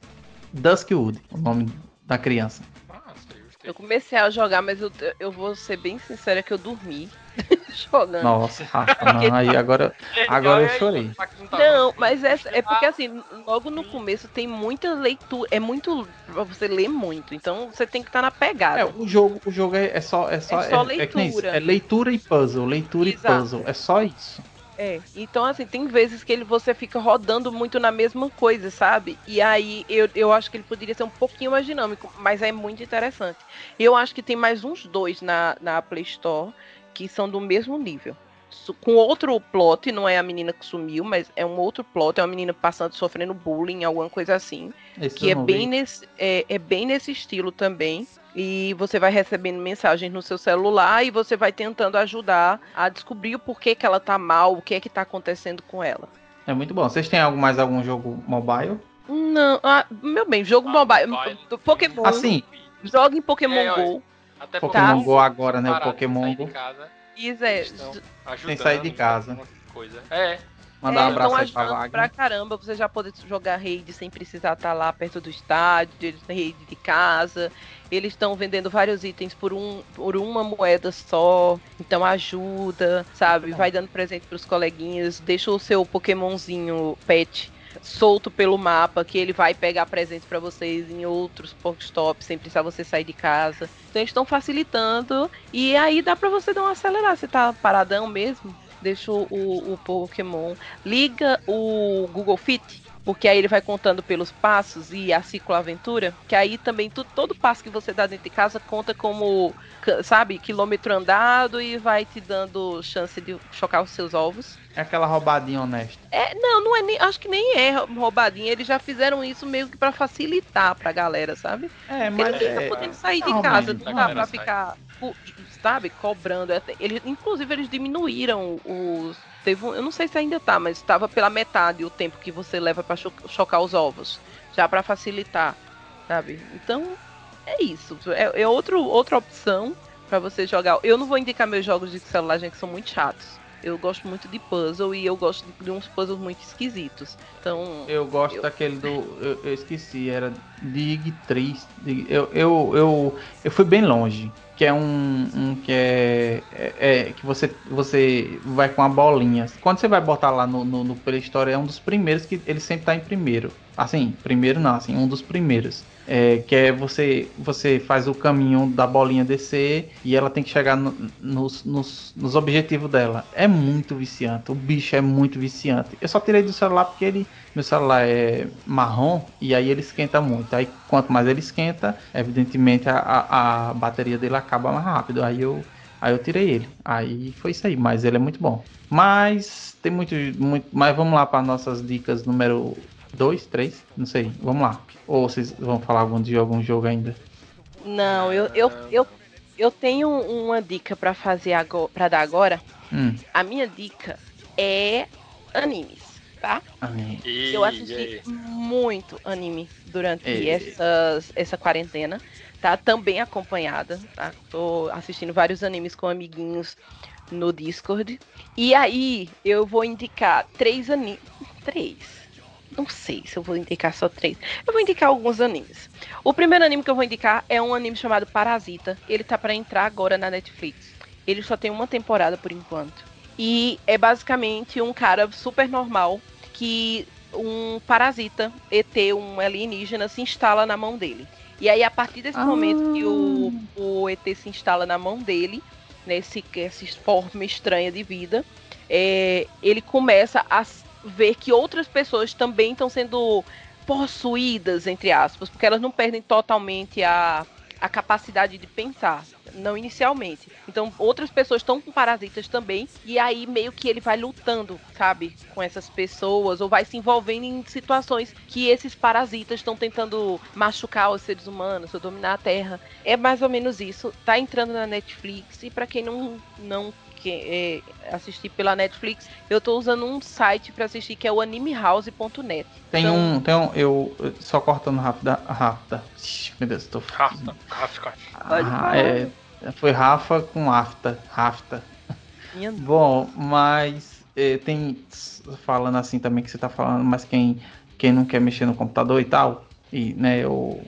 Duskwood, o nome da criança. Eu comecei a jogar, mas eu, eu vou ser bem sincera que eu dormi jogando. Nossa, Rafa, não, aí agora, agora eu chorei. Não, mas é, é porque assim, logo no começo tem muita leitura, é muito pra você ler muito, então você tem que estar tá na pegada. É, o jogo, o jogo é, é só é só, é só é, é leitura. É, leitura e puzzle, leitura Exato. e puzzle, é só isso. É, então assim, tem vezes que ele, você fica rodando muito na mesma coisa, sabe? E aí eu, eu acho que ele poderia ser um pouquinho mais dinâmico, mas é muito interessante. Eu acho que tem mais uns dois na, na Play Store que são do mesmo nível. Com outro plot, não é a menina que sumiu, mas é um outro plot, é uma menina passando, sofrendo bullying, alguma coisa assim. Esse que é bem, nesse, é, é bem nesse estilo também e você vai recebendo mensagens no seu celular e você vai tentando ajudar a descobrir o porquê que ela tá mal, o que é que tá acontecendo com ela. É muito bom. Vocês têm algo mais algum jogo mobile? Não, ah, meu bem, jogo ah, mobile, mobile. Pokémon. Assim, joga em Pokémon é, Go. Até Pokémon tá? Go agora, né? O Pokémon Go. Isso é. Sem sair de casa. Coisa. É. Mandar é, um abraço aí pra Wagner. Pra caramba, você já pode jogar raid sem precisar estar tá lá perto do estádio, raid de casa. Eles estão vendendo vários itens por, um, por uma moeda só. Então ajuda, sabe? Vai dando presente pros coleguinhas. Deixa o seu Pokémonzinho pet solto pelo mapa, que ele vai pegar presente para vocês em outros Pokéstops, sem precisar você sair de casa. Então eles estão facilitando. E aí dá para você dar uma acelerada. Você tá paradão mesmo? deixa o, o Pokémon, liga o Google Fit, porque aí ele vai contando pelos passos e a cicloaventura, que aí também tu, todo passo que você dá dentro de casa conta como, sabe, quilômetro andado e vai te dando chance de chocar os seus ovos. É aquela roubadinha honesta. É, não, não é nem, acho que nem é roubadinha, eles já fizeram isso meio que para facilitar pra galera, sabe? É, mas Porque é, tá podendo sair de casa, não dá pra ficar sabe, cobrando. Eles, inclusive, eles diminuíram os. Teve um, eu não sei se ainda tá, mas estava pela metade o tempo que você leva para cho chocar os ovos. Já para facilitar, sabe? Então, é isso. É, é outro, outra opção para você jogar. Eu não vou indicar meus jogos de celular, gente, que são muito chatos. Eu gosto muito de puzzle e eu gosto de uns puzzles muito esquisitos. Então. Eu gosto eu... daquele do. Eu, eu, esqueci, era Dig Triste. Eu, eu, eu, eu fui bem longe que é um, um que é, é, é, que você você vai com a bolinha. Quando você vai botar lá no, no, no Play Store é um dos primeiros que ele sempre tá em primeiro. Assim, primeiro não, assim, um dos primeiros. É, que é você você faz o caminho da bolinha descer e ela tem que chegar no, nos, nos, nos objetivos dela. É muito viciante, o bicho é muito viciante. Eu só tirei do celular porque ele meu celular é marrom e aí ele esquenta muito. Aí quanto mais ele esquenta, evidentemente a, a, a bateria dele acaba mais rápido. Aí eu Aí eu tirei ele. Aí foi isso aí, mas ele é muito bom. Mas tem muito, muito. Mas vamos lá para nossas dicas número dois, três, não sei. Vamos lá. Ou vocês vão falar algum de algum jogo ainda? Não, eu, eu, eu, eu tenho uma dica para fazer agora, para dar agora. Hum. A minha dica é animes, tá? Anime. Eu assisti muito anime durante essas, essa quarentena, tá? Também acompanhada, tá? Tô assistindo vários animes com amiguinhos no Discord. E aí eu vou indicar três animes. Três não sei se eu vou indicar só três. Eu vou indicar alguns animes. O primeiro anime que eu vou indicar é um anime chamado Parasita. Ele tá para entrar agora na Netflix. Ele só tem uma temporada por enquanto. E é basicamente um cara super normal que um parasita, ET, um alienígena, se instala na mão dele. E aí, a partir desse ah. momento que o, o ET se instala na mão dele, nesse essa forma estranha de vida, é, ele começa a ver que outras pessoas também estão sendo possuídas, entre aspas, porque elas não perdem totalmente a, a capacidade de pensar não inicialmente. Então, outras pessoas estão com parasitas também, e aí meio que ele vai lutando, sabe, com essas pessoas, ou vai se envolvendo em situações que esses parasitas estão tentando machucar os seres humanos, ou dominar a Terra. É mais ou menos isso. Tá entrando na Netflix, e para quem não, não que, é, assistir pela Netflix, eu tô usando um site para assistir que é o animehouse.net. Tem então... um, tem um, eu só cortando rápida, rápida. Meu Deus, tô. Rafta, Rafta. Ah, é, foi Rafa com Afta, Rafta. Bom, mas é, tem falando assim também que você tá falando, mas quem quem não quer mexer no computador e tal, e né, o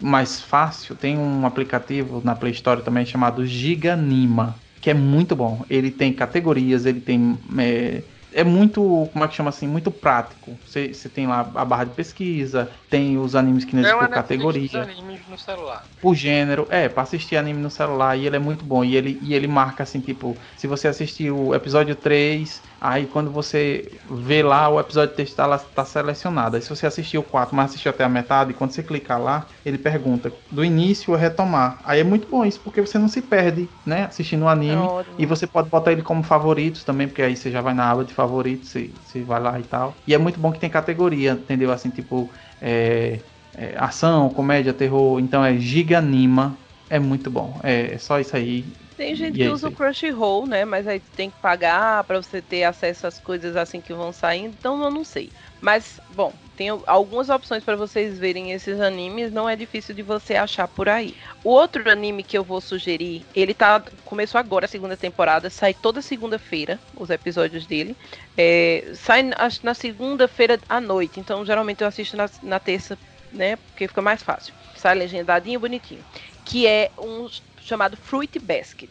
mais fácil, tem um aplicativo na Play Store também chamado Giganima que é muito bom. Ele tem categorias, ele tem. É, é muito, como é que chama assim, muito prático. Você tem lá a barra de pesquisa, tem os animes que é por categoria. animes no celular. Por gênero, é, para assistir anime no celular, e ele é muito bom. E ele, e ele marca assim, tipo, se você assistir o episódio 3, Aí quando você vê lá, o episódio de texto está tá selecionado. Aí se você assistiu o 4, mas assistiu até a metade, quando você clicar lá, ele pergunta do início a retomar. Aí é muito bom isso, porque você não se perde, né? Assistindo o um anime. É e você pode botar ele como favoritos também, porque aí você já vai na aba de favoritos, você, você vai lá e tal. E é muito bom que tem categoria, entendeu? Assim, tipo, é, é, ação, comédia, terror. Então é Giganima. É muito bom. É, é só isso aí. Tem gente que usa o Crunchyroll, né? Mas aí tem que pagar para você ter acesso às coisas assim que vão saindo. Então eu não sei. Mas, bom, tem algumas opções para vocês verem esses animes, não é difícil de você achar por aí. O outro anime que eu vou sugerir, ele tá começou agora a segunda temporada, sai toda segunda-feira os episódios dele. É, sai na segunda-feira à noite, então geralmente eu assisto na, na terça, né, porque fica mais fácil. Sai legendadinho, bonitinho. Que é um chamado Fruit Basket.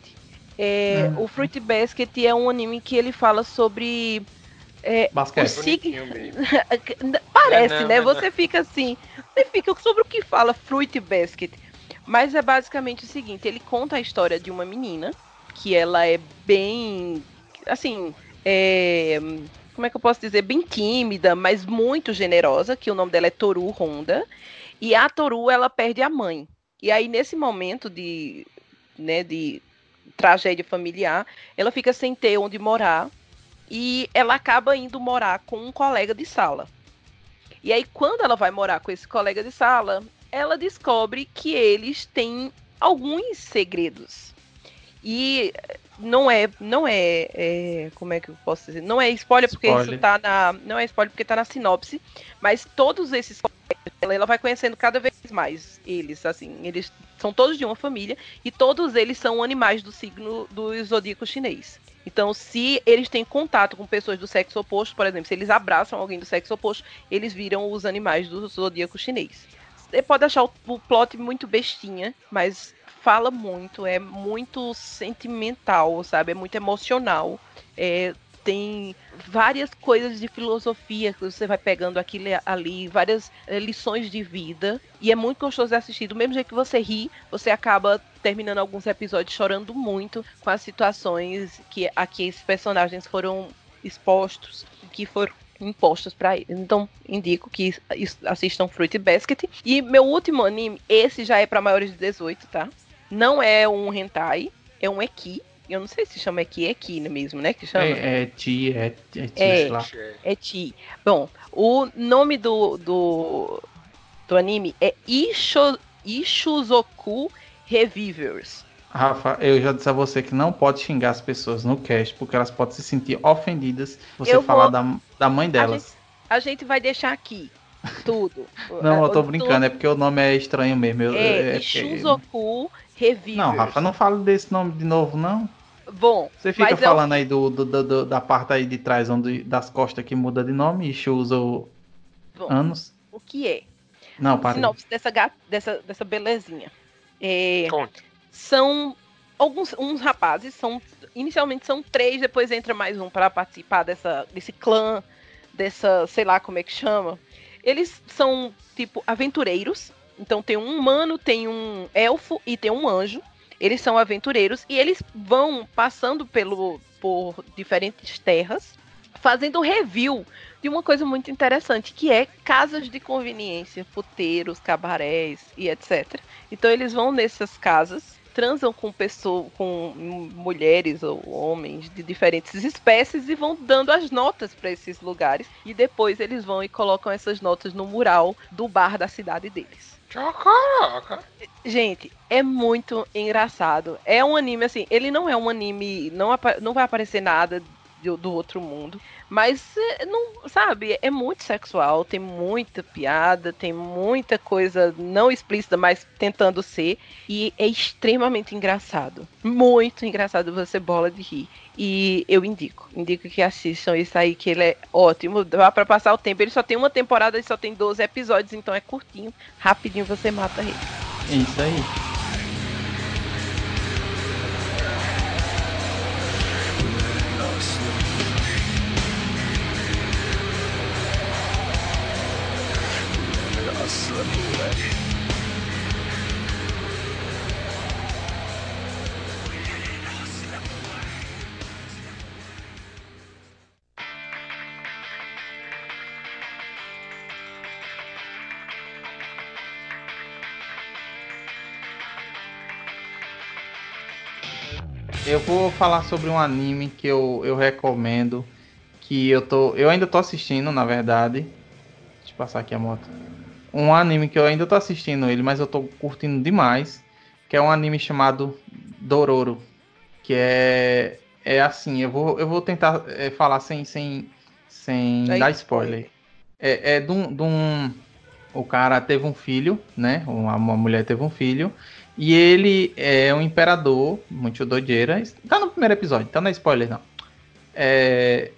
É, hum. O Fruit Basket é um anime que ele fala sobre. É, Basquete. Sig... Parece, não, não, né? Não, você fica assim. Você fica sobre o que fala Fruit Basket. Mas é basicamente o seguinte: ele conta a história de uma menina que ela é bem. Assim. É, como é que eu posso dizer? Bem tímida, mas muito generosa. Que o nome dela é Toru Honda. E a Toru, ela perde a mãe. E aí, nesse momento de né, de tragédia familiar, ela fica sem ter onde morar e ela acaba indo morar com um colega de sala. E aí, quando ela vai morar com esse colega de sala, ela descobre que eles têm alguns segredos. E não é, não é, é, como é que eu posso dizer? Não é spoiler porque spoiler. isso tá na, não é spoiler porque tá na sinopse, mas todos esses ela vai conhecendo cada vez mais eles, assim, eles são todos de uma família e todos eles são animais do signo do zodíaco chinês. Então, se eles têm contato com pessoas do sexo oposto, por exemplo, se eles abraçam alguém do sexo oposto, eles viram os animais do zodíaco chinês. Você pode achar o, plot muito bestinha, mas fala muito, é muito sentimental, sabe? É muito emocional. É, tem várias coisas de filosofia que você vai pegando aqui ali, várias é, lições de vida. E é muito gostoso de assistir. Do mesmo jeito que você ri, você acaba terminando alguns episódios chorando muito com as situações que aqui esses personagens foram expostos, que foram impostos para eles. Então, indico que assistam Fruit Basket. E meu último anime, esse já é para maiores de 18, tá? Não é um hentai, é um eki. Eu não sei se chama aqui, é Ki mesmo, né? Que chama? É, é Ti, é, é Ti, é, lá. É Ti. Bom, o nome do, do, do anime é Isho, Ishuzoku Revivers. Rafa, eu já disse a você que não pode xingar as pessoas no cast, porque elas podem se sentir ofendidas você eu falar vou... da, da mãe delas. A gente, a gente vai deixar aqui tudo. não, eu tô brincando, é porque o nome é estranho mesmo. Eu, é, é, Ishuzoku Revivers. Não, Rafa, não fala desse nome de novo, não. Bom, você fica falando eu... aí do, do, do, da parte aí de trás, onde, das costas que muda de nome e anos. O que é? Não, para. Sinopse dessa, dessa, dessa belezinha. É, são alguns uns rapazes, são inicialmente são três, depois entra mais um para participar dessa, desse clã dessa, sei lá como é que chama. Eles são tipo aventureiros. Então tem um humano, tem um elfo e tem um anjo. Eles são aventureiros e eles vão passando pelo, por diferentes terras, fazendo review de uma coisa muito interessante, que é casas de conveniência, puteiros, cabarés e etc. Então eles vão nessas casas, transam com pessoas, com mulheres ou homens de diferentes espécies e vão dando as notas para esses lugares e depois eles vão e colocam essas notas no mural do bar da cidade deles. Caraca. Gente, é muito engraçado. É um anime assim, ele não é um anime, não, não vai aparecer nada do, do outro mundo, mas é, não, sabe, é muito sexual, tem muita piada, tem muita coisa não explícita, mas tentando ser, e é extremamente engraçado. Muito engraçado, você bola de rir. E eu indico, indico que assistam isso aí, que ele é ótimo. Dá pra passar o tempo. Ele só tem uma temporada e só tem 12 episódios, então é curtinho. Rapidinho você mata ele. É isso aí. Eu vou falar sobre um anime que eu, eu recomendo. Que eu tô. Eu ainda tô assistindo, na verdade. Deixa eu passar aqui a moto. Um anime que eu ainda tô assistindo ele, mas eu tô curtindo demais. Que é um anime chamado Dororo. Que é. É assim, eu vou, eu vou tentar é, falar sem, sem, sem dar spoiler. É, é de um, de um. O cara teve um filho, né? Uma, uma mulher teve um filho. E ele é um imperador, muito doideira. Tá no primeiro episódio, tá na spoiler não. É,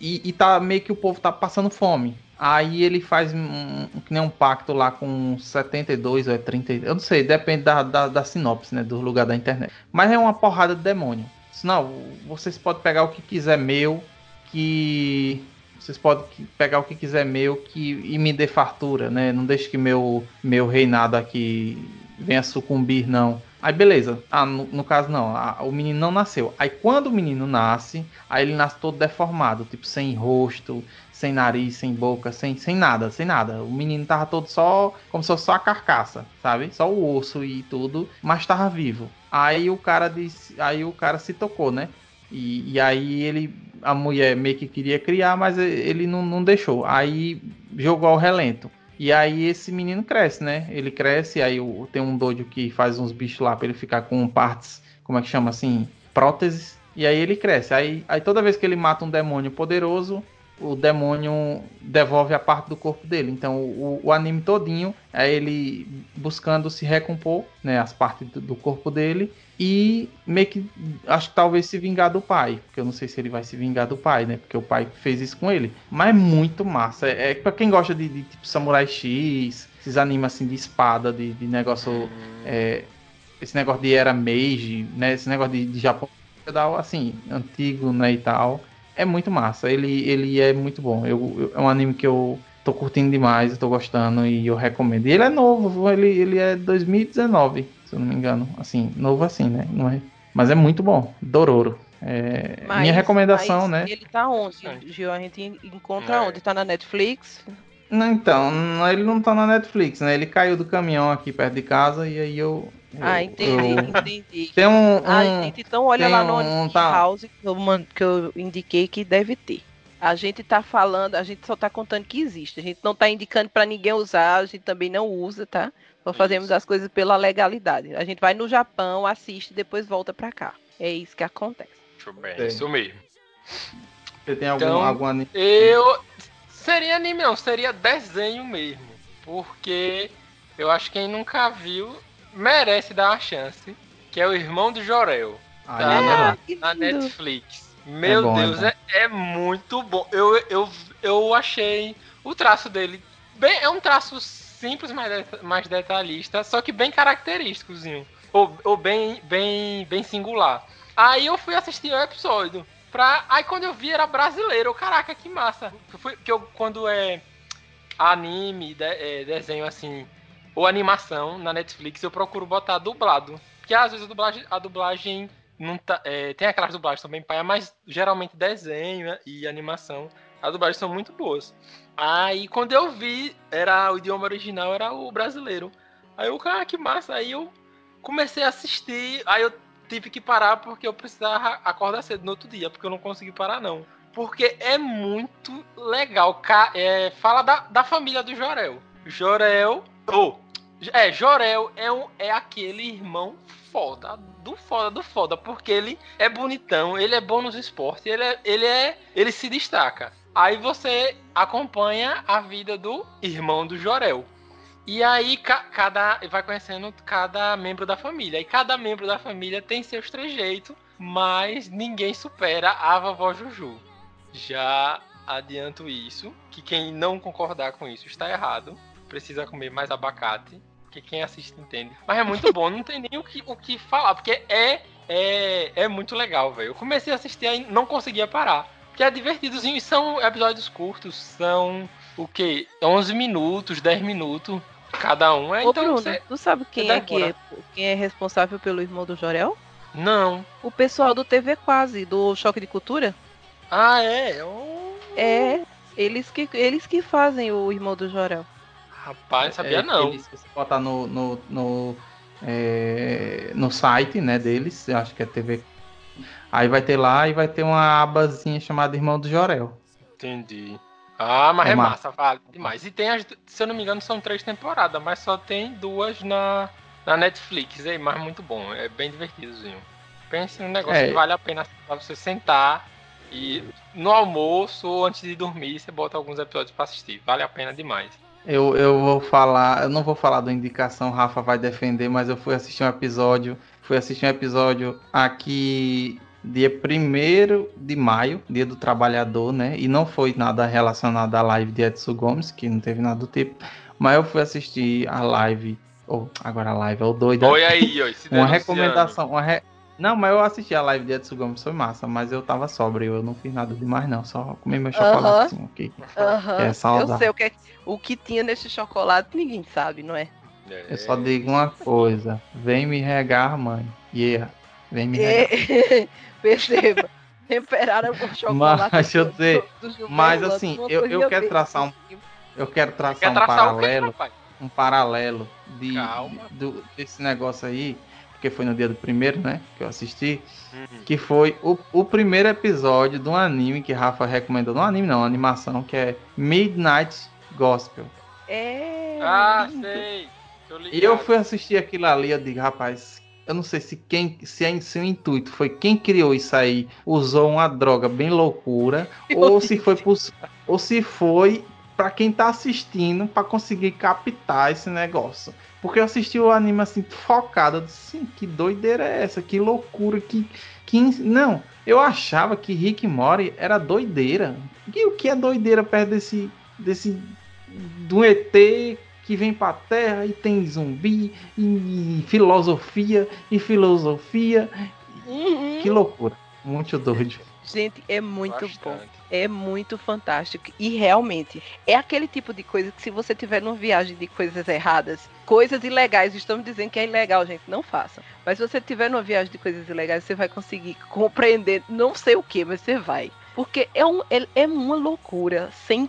e, e tá meio que o povo tá passando fome. Aí ele faz um, que nem um pacto lá com 72 ou é 30, eu não sei, depende da, da, da sinopse, né, do lugar da internet. Mas é uma porrada de demônio. Não, vocês podem pegar o que quiser meu, que vocês podem pegar o que quiser meu que e me dê fartura, né? Não deixe que meu meu reinado aqui venha sucumbir, não. Aí beleza. Ah, no, no caso não, a, o menino não nasceu. Aí quando o menino nasce, aí ele nasce todo deformado, tipo sem rosto, sem nariz, sem boca, sem, sem nada, sem nada. O menino tava todo só, como se fosse só a carcaça, sabe? Só o osso e tudo, mas tava vivo. Aí o cara disse, aí o cara se tocou, né? E, e aí ele, a mulher meio que queria criar, mas ele não, não deixou. Aí jogou ao relento. E aí esse menino cresce, né? Ele cresce, aí tem um dojo que faz uns bichos lá para ele ficar com partes, como é que chama assim? Próteses. E aí ele cresce. Aí, aí toda vez que ele mata um demônio poderoso, o demônio devolve a parte do corpo dele. Então o, o anime todinho é ele buscando se recompor, né, as partes do, corpo dele e meio que acho que talvez se vingar do pai, porque eu não sei se ele vai se vingar do pai, né, porque o pai fez isso com ele. Mas é muito massa. É, é para quem gosta de, de, tipo Samurai X, esses animes assim de espada, de, de negócio, é, esse negócio de era Meiji, né, esse negócio de, de Japão assim antigo, né e tal é muito massa. Ele, ele é muito bom. Eu, eu, é um anime que eu tô curtindo demais, eu tô gostando e eu recomendo. E ele é novo, ele, ele é 2019, se eu não me engano. Assim, novo assim, né? Não é, mas é muito bom. Dororo. É, mas, minha recomendação, né? Ele tá onde, Gil? A gente encontra é. onde? Tá na Netflix? Não, então, ele não tá na Netflix, né? Ele caiu do caminhão aqui perto de casa e aí eu, ah, entendi, eu... entendi. Tem um, um ah, gente, então olha lá no um, tá... House que eu, que eu indiquei que deve ter. A gente tá falando, a gente só tá contando que existe. A gente não tá indicando para ninguém usar, a gente também não usa, tá? Só fazemos as coisas pela legalidade. A gente vai no Japão, assiste e depois volta para cá. É isso que acontece. É. isso mesmo. Você tem algum, então, algum anime? Eu. Seria anime, não, seria desenho mesmo. Porque eu acho que quem nunca viu merece dar uma chance, que é o irmão do Jorel. Ah, tá na, na Netflix. Meu é bom, Deus, é, é, é, muito bom. Eu, eu, eu achei o traço dele bem. É um traço simples, mais, mais detalhista, só que bem característicozinho. Ou, ou bem, bem, bem singular. Aí eu fui assistir o episódio. Pra... Aí quando eu vi era brasileiro, caraca, que massa. Foi, que eu, quando é anime, de, é, desenho assim, ou animação na Netflix, eu procuro botar dublado. Porque às vezes a dublagem, a dublagem não tá, é, tem aquelas dublagens também paia, mas geralmente desenho e animação, as dublagens são muito boas. Aí quando eu vi, era o idioma original era o brasileiro. Aí eu, ah, que massa. Aí eu comecei a assistir, aí eu tive que parar porque eu precisava acordar cedo no outro dia, porque eu não consegui parar não. Porque é muito legal. É, fala da, da família do Jorel. Jorel. Oh, é, Jorel é, um, é aquele irmão foda, do foda, do foda, porque ele é bonitão, ele é bom nos esportes, ele é, ele é, ele se destaca. Aí você acompanha a vida do irmão do Jorel. E aí ca cada vai conhecendo cada membro da família. E cada membro da família tem seus trejeitos, mas ninguém supera a vovó Juju. Já adianto isso, que quem não concordar com isso está errado. Precisa comer mais abacate, que quem assiste entende. Mas é muito bom, não tem nem o que, o que falar, porque é, é, é muito legal, velho. Eu comecei a assistir e não conseguia parar. Que é divertidozinho, são episódios curtos, são o que? 11 minutos, 10 minutos cada um. É, Ô, então, Bruno, você... tu sabe quem é, que é, quem é responsável pelo irmão do Jorel? Não. O pessoal do TV Quase, do Choque de Cultura. Ah, é? Oh. É, eles que, eles que fazem o irmão do Jorel. Rapaz, não sabia é, não. Eles, você botar no, no, no, é, no site né, deles, acho que é TV. Aí vai ter lá e vai ter uma abazinha chamada Irmão do Jorel. Entendi. Ah, mas é, é massa, vale demais. E tem, as, se eu não me engano, são três temporadas, mas só tem duas na, na Netflix. É, mas muito bom, é bem divertidozinho. Pense num negócio é. que vale a pena pra você sentar e no almoço ou antes de dormir, você bota alguns episódios para assistir. Vale a pena demais. Eu, eu vou falar, eu não vou falar da indicação, Rafa vai defender, mas eu fui assistir um episódio, fui assistir um episódio aqui dia 1 de maio, dia do trabalhador, né? E não foi nada relacionado à live de Edson Gomes, que não teve nada do tipo, mas eu fui assistir a live, ou oh, agora a live é o doido. Oi aí, oi, uma recomendação, uma re... Não, mas eu assisti a live de Edson Gomes, foi massa, mas eu tava sóbrio, eu não fiz nada demais não, só comi meu chocolate uh -huh. aqui. Uh -huh. É saudável. Eu sei o que, é, o que tinha nesse chocolate, ninguém sabe, não é? é? Eu só digo uma coisa, vem me regar, mãe. Yeah, vem me regar. Perceba. Temperaram o chocolate. Mas, eu dizer, do, do mas assim, eu, eu quero traçar um. Eu quero traçar, quer um paralelo. Quê, um paralelo de, do, desse negócio aí porque foi no dia do primeiro, né? Que eu assisti. Uhum. Que foi o, o primeiro episódio de um anime que Rafa recomendou. Não anime, não, animação, que é Midnight Gospel. É. Ah, sei. E eu fui assistir aquilo ali, eu digo, rapaz, eu não sei se quem se é seu intuito foi quem criou isso aí usou uma droga bem loucura ou se foi ou se foi para quem tá assistindo para conseguir captar esse negócio. Porque eu assisti o anime assim focado, eu disse, sim, que doideira é essa? Que loucura, que que não, eu achava que Rick Mori era doideira. E o que é doideira perto desse desse do ET que vem pra Terra e tem zumbi e filosofia e filosofia. Uhum. Que loucura. Muito doido. Gente, é muito Bastante. bom. É muito fantástico. E realmente, é aquele tipo de coisa que se você tiver numa viagem de coisas erradas, coisas ilegais, estamos dizendo que é ilegal, gente, não faça. Mas se você tiver numa viagem de coisas ilegais, você vai conseguir compreender, não sei o que, mas você vai. Porque é, um, é, é uma loucura sem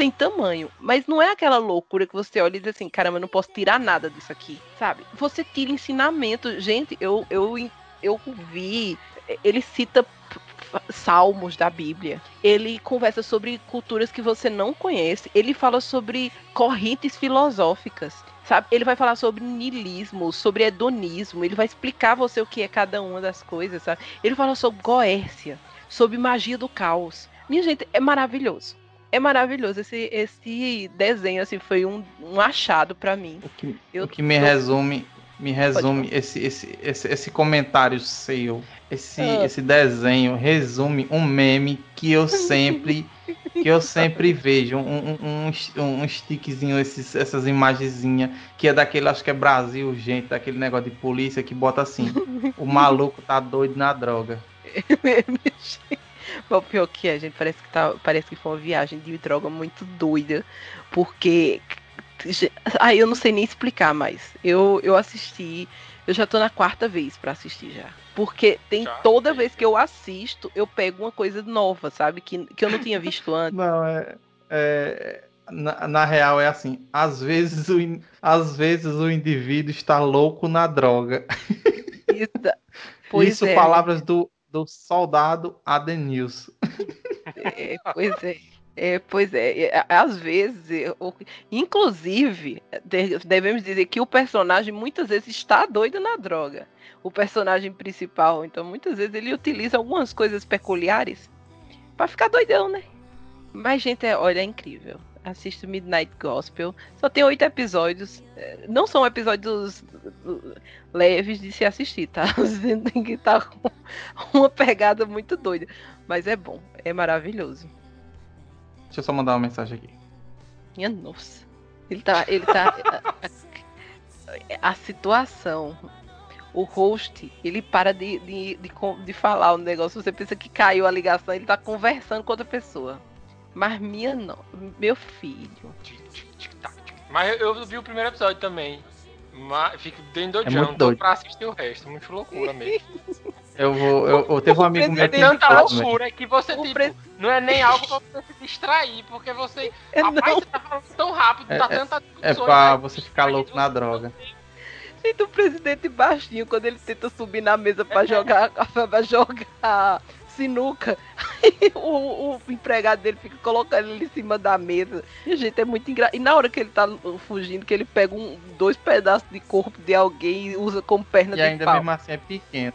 sem tamanho. Mas não é aquela loucura que você olha e diz assim, caramba, eu não posso tirar nada disso aqui, sabe? Você tira ensinamento. Gente, eu, eu, eu vi. Ele cita salmos da Bíblia. Ele conversa sobre culturas que você não conhece. Ele fala sobre correntes filosóficas. Sabe? Ele vai falar sobre niilismo, sobre hedonismo, ele vai explicar você o que é cada uma das coisas, sabe? Ele fala sobre Goécia, sobre magia do caos. Minha gente, é maravilhoso. É maravilhoso esse, esse desenho, assim, foi um, um achado para mim. O que, Eu o que me resume, me resume esse, esse, esse, esse comentário seu esse, ah. esse desenho resume um meme que eu sempre que eu sempre vejo um, um, um, um stickzinho, esses, essas imagenzinhas, que é daquele, acho que é Brasil, gente, daquele negócio de polícia que bota assim, o maluco tá doido na droga. O pior que é, gente, parece que, tá, parece que foi uma viagem de droga muito doida, porque. Aí eu não sei nem explicar mais. Eu, eu assisti. Eu já tô na quarta vez para assistir já. Porque tem já, toda vez que eu assisto, eu pego uma coisa nova, sabe? Que, que eu não tinha visto antes. Não, é. é na, na, real é assim, às vezes, o, às vezes o indivíduo está louco na droga. Isso, Isso é. palavras do, do soldado Adenilson. É, pois é. É, pois é, é às vezes, inclusive, devemos dizer que o personagem muitas vezes está doido na droga. O personagem principal, então muitas vezes ele utiliza algumas coisas peculiares para ficar doidão, né? Mas, gente, é, olha, é incrível assisto Midnight Gospel. Só tem oito episódios. É, não são episódios leves de se assistir, tá? tem que estar tá com uma pegada muito doida. Mas é bom, é maravilhoso. Deixa eu só mandar uma mensagem aqui. Minha nossa. Ele tá. Ele tá. a, a, situação. O host, ele para de, de, de, de falar o negócio. Você pensa que caiu a ligação, ele tá conversando com outra pessoa. Mas minha não. Meu filho. Mas eu vi o primeiro episódio também. Mas fico dentro do é doido. pra assistir o resto. Muito loucura mesmo. Eu vou. Eu, eu teve um amigo meu que. É tanta loucura que você, tipo, pre... não é nem algo pra você se distrair, porque você. É rapaz, não. você tá falando tão rápido, é, tá tanta É pra você ficar louco na droga. Sinto o presidente baixinho quando ele tenta subir na mesa pra é. jogar. pra jogar sinuca. o, o, empregado dele fica colocando ele em cima da mesa. E, gente, é muito engraçado. E na hora que ele tá fugindo, que ele pega um, dois pedaços de corpo de alguém e usa como perna e de ainda pau. mesmo assim é pequeno.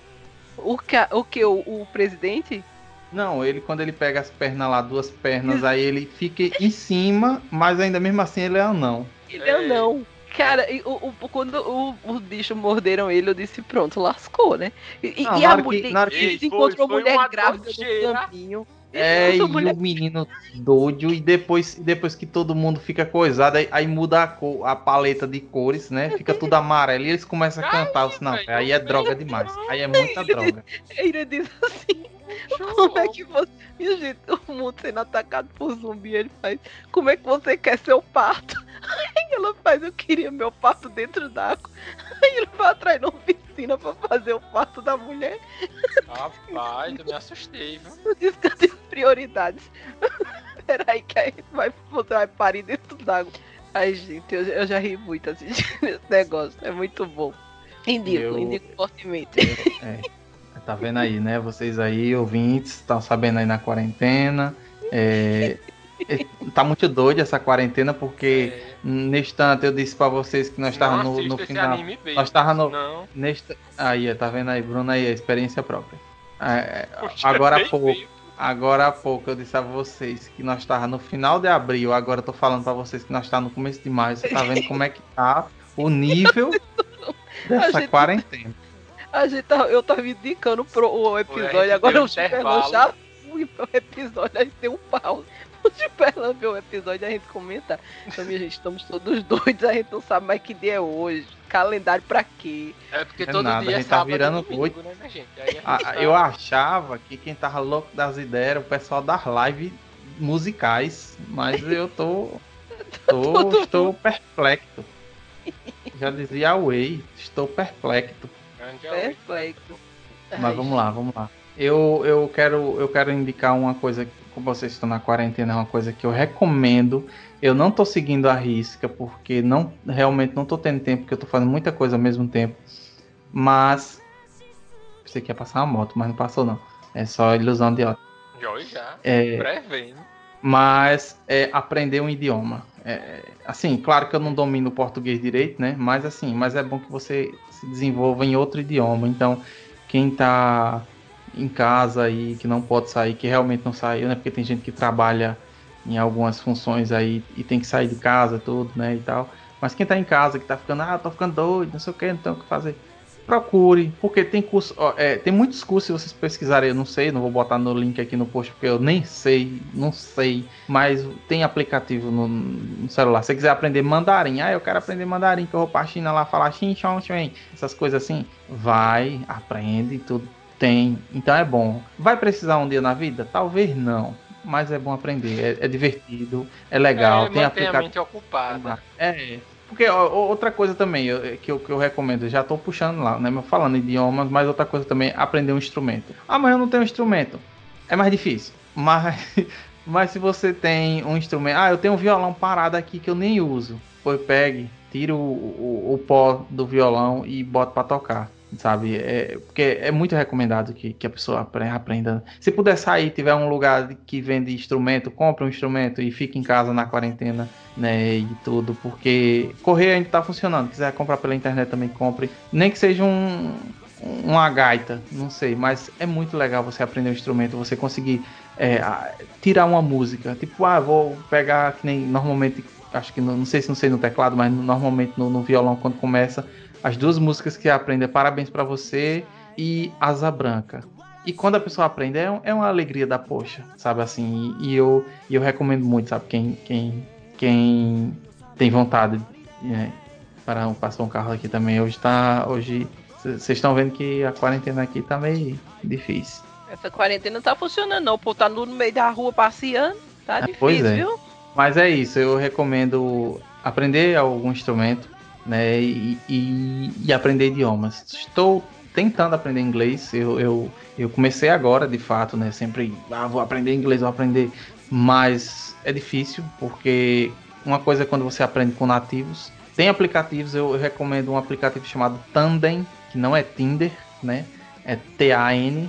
O que? O, que o, o presidente? Não, ele quando ele pega as pernas lá, duas pernas, aí ele fica em cima, mas ainda mesmo assim ele é anão. Ele é anão. Cara, o, o, quando o, os bichos morderam ele, eu disse, pronto, lascou, né? E, não, e a mulher, hora que ele encontrou foi, mulher grávida no campinho. É, e mulher... o menino doido, e depois, depois que todo mundo fica coisado, aí, aí muda a, cor, a paleta de cores, né? Fica tudo amarelo e eles começam a cantar. Ai, não, aí é droga demais. Aí é muita droga. Ele diz assim: como é que você. Minha gente, o mundo sendo atacado por zumbi, ele faz. Como é que você quer seu parto? Aí ela faz, eu queria meu parto dentro d'água. Aí ele vai atrás de uma piscina pra fazer o parto da mulher. Rapaz, eu me assustei, viu? Eu disse que eu tenho prioridades. Peraí, que aí vai, você vai parir dentro d'água. Ai, gente, eu, eu, já ri muito assistindo esse negócio. É muito bom. Indico, eu... indico fortemente. É. Tá vendo aí, né? Vocês aí, ouvintes, estão sabendo aí na quarentena. É, é, tá muito doido essa quarentena, porque é. neste tanto eu disse para vocês que nós estávamos no, no final. Nós estávamos no. Neste, aí, tá vendo aí, Bruno aí, a experiência própria. É, Poxa, agora há pouco. Agora há pouco eu disse a vocês que nós estávamos no final de abril, agora eu tô falando para vocês que nós estamos no começo de maio. Você tá vendo como é que tá o nível dessa quarentena. A gente tá, eu tava indicando pro, o episódio, agora o Superlan já fui pro episódio, a gente tem um pause. O Superlan vê o episódio a gente comenta. Então, minha gente, estamos todos doidos, a gente não sabe mais que dia é hoje. Calendário pra quê? É porque é todo nada, dia a gente tá virando doido. Né, gente? Ah, tá... Eu achava que quem tava louco das ideias era o pessoal das lives musicais, mas eu tô. tô estou perplexo. Já dizia a Way, estou perplexo. Perfeito. Mas vamos lá, vamos lá. Eu, eu, quero, eu quero indicar uma coisa, como vocês estão na quarentena, é uma coisa que eu recomendo. Eu não tô seguindo a risca, porque não realmente não tô tendo tempo, porque eu tô fazendo muita coisa ao mesmo tempo. Mas. Você quer passar uma moto, mas não passou não. É só ilusão de ótica. Já, já. É, Breve, mas é aprender um idioma. É, assim, claro que eu não domino o português direito, né? Mas assim, mas é bom que você se desenvolva em outro idioma. Então, quem está em casa aí, que não pode sair, que realmente não saiu, né? Porque tem gente que trabalha em algumas funções aí e tem que sair de casa, tudo, né? E tal. Mas quem está em casa, que está ficando, ah, tô ficando doido, não sei o que, não tem o que fazer procure, porque tem curso, é, tem muitos cursos se vocês pesquisarem, eu não sei, não vou botar no link aqui no post porque eu nem sei, não sei, mas tem aplicativo no, no celular. Se você quiser aprender mandarim, ah, eu quero aprender mandarim, que eu vou pra China lá falar xin, chong, chong, essas coisas assim, vai, aprende tudo. Tem, então é bom. Vai precisar um dia na vida? Talvez não, mas é bom aprender. É, é divertido, é legal. É, tem aplicativo. a mente ocupada. É, porque outra coisa também eu, que, eu, que eu recomendo, já estou puxando lá, né? Falando idiomas, mas outra coisa também, aprender um instrumento. Ah, mas eu não tenho um instrumento. É mais difícil. Mas, mas se você tem um instrumento. Ah, eu tenho um violão parado aqui que eu nem uso. Pois pegue, tira o, o, o pó do violão e bota para tocar sabe? É, porque é muito recomendado que, que a pessoa aprenda. Se puder sair, tiver um lugar que vende instrumento, compre um instrumento e fique em casa na quarentena, né? E tudo, porque correr ainda tá funcionando. Quiser comprar pela internet também compre, nem que seja um uma gaita, não sei, mas é muito legal você aprender um instrumento, você conseguir é, tirar uma música, tipo, ah, vou pegar que nem normalmente, acho que não, sei se não sei no teclado, mas normalmente no, no violão quando começa as duas músicas que aprende Parabéns para Você e Asa Branca. E quando a pessoa aprende, é, é uma alegria da poxa, sabe assim? E, e, eu, e eu recomendo muito, sabe? Quem, quem, quem tem vontade né, para passar um carro aqui também. Hoje tá. Hoje. Vocês estão vendo que a quarentena aqui tá meio difícil. Essa quarentena não tá funcionando, não. Pô, tá no meio da rua passeando. Tá é, difícil, pois é. viu? Mas é isso, eu recomendo aprender algum instrumento né? E, e, e, aprender idiomas. Estou tentando aprender inglês. Eu, eu, eu comecei agora, de fato, né? Sempre, ah, vou aprender inglês, vou aprender. Mas é difícil, porque uma coisa é quando você aprende com nativos. Tem aplicativos, eu, recomendo um aplicativo chamado Tandem, que não é Tinder, né? É T-A-N-D-E-M.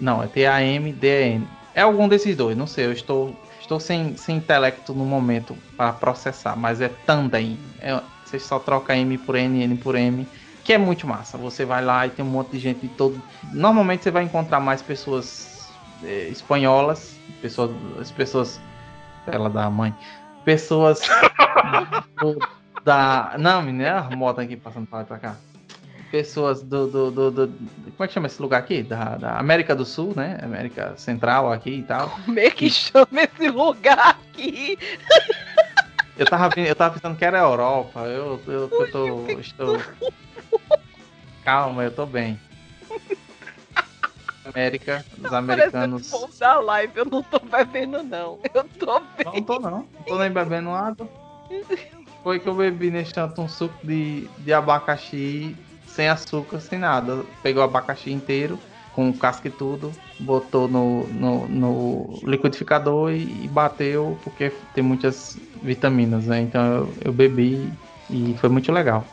Não, é T-A-M-D-E-N. É algum desses dois, não sei, eu estou estou sem, sem intelecto no momento para processar, mas é Tandem. É, você só troca M por N, N por M, que é muito massa. Você vai lá e tem um monte de gente de todo. Normalmente você vai encontrar mais pessoas é, espanholas, pessoas, as pessoas, ela da mãe, pessoas da, não, menina, a moto aqui passando para lá para cá pessoas do, do, do, do, Como é que chama esse lugar aqui? Da, da, América do Sul, né? América Central aqui e tal. Como é que chama esse lugar aqui? Eu tava, eu tava pensando que era Europa. Eu, eu, eu tô. Estou... Calma, eu tô bem. América, os americanos. da live, eu não tô bebendo, não. Eu tô bem. Não, não tô não. Não tô nem bebendo água. Foi que eu bebi nesse tanto um suco de, de abacaxi sem açúcar, sem nada. Pegou o abacaxi inteiro, com casca e tudo, botou no, no, no liquidificador e, e, bateu, porque tem muitas vitaminas, né? Então eu, eu, bebi e foi muito legal.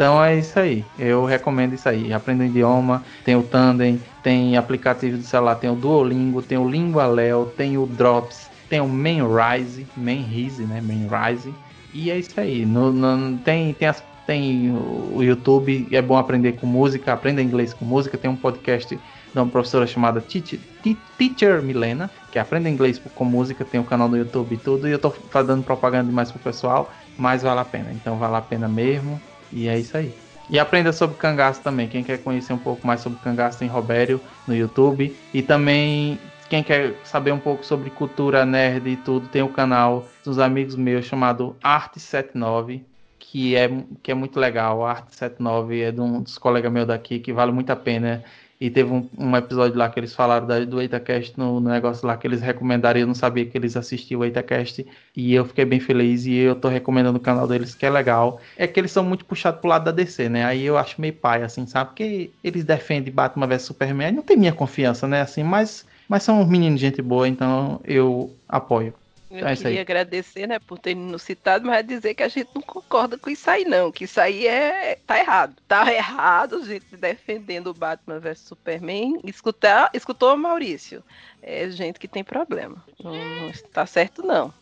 Então é isso aí, eu recomendo isso aí. Aprenda um idioma, tem o Tandem, tem aplicativo do celular, tem o Duolingo, tem o Lingualéu, tem o Drops, tem o Mainrise, Mainrise, né? Mainrise. E é isso aí. No, no, tem, tem as tem o YouTube, é bom aprender com música, aprenda inglês com música. Tem um podcast de uma professora chamada Teacher Milena, que aprende inglês com música, tem um canal no YouTube e tudo, e eu tô fazendo propaganda demais pro pessoal, mas vale a pena. Então vale a pena mesmo, e é isso aí. E aprenda sobre cangaço também. Quem quer conhecer um pouco mais sobre cangaço tem Robério no YouTube. E também quem quer saber um pouco sobre cultura nerd e tudo, tem o canal dos amigos meus chamado Arte 79 que é, que é muito legal. A Arte 79 é de um dos colegas meus daqui, que vale muito a pena. E teve um, um episódio lá que eles falaram da, do EitaCast no, no, negócio lá que eles recomendaram. Eu não sabia que eles assistiam o EitaCast. E eu fiquei bem feliz. E eu tô recomendando o canal deles, que é legal. É que eles são muito puxados pro lado da DC, né? Aí eu acho meio pai, assim, sabe? Porque eles defendem Batman vs Superman. Não tem minha confiança, né? Assim, mas, mas são meninos de gente boa, então eu apoio. Eu é queria agradecer, né, por ter nos citado, mas dizer que a gente não concorda com isso aí, não. Que isso aí é. tá errado. Tá errado a gente defendendo o Batman vs Superman. Escutar, escutou, Maurício? É gente que tem problema. Não, não está certo, não.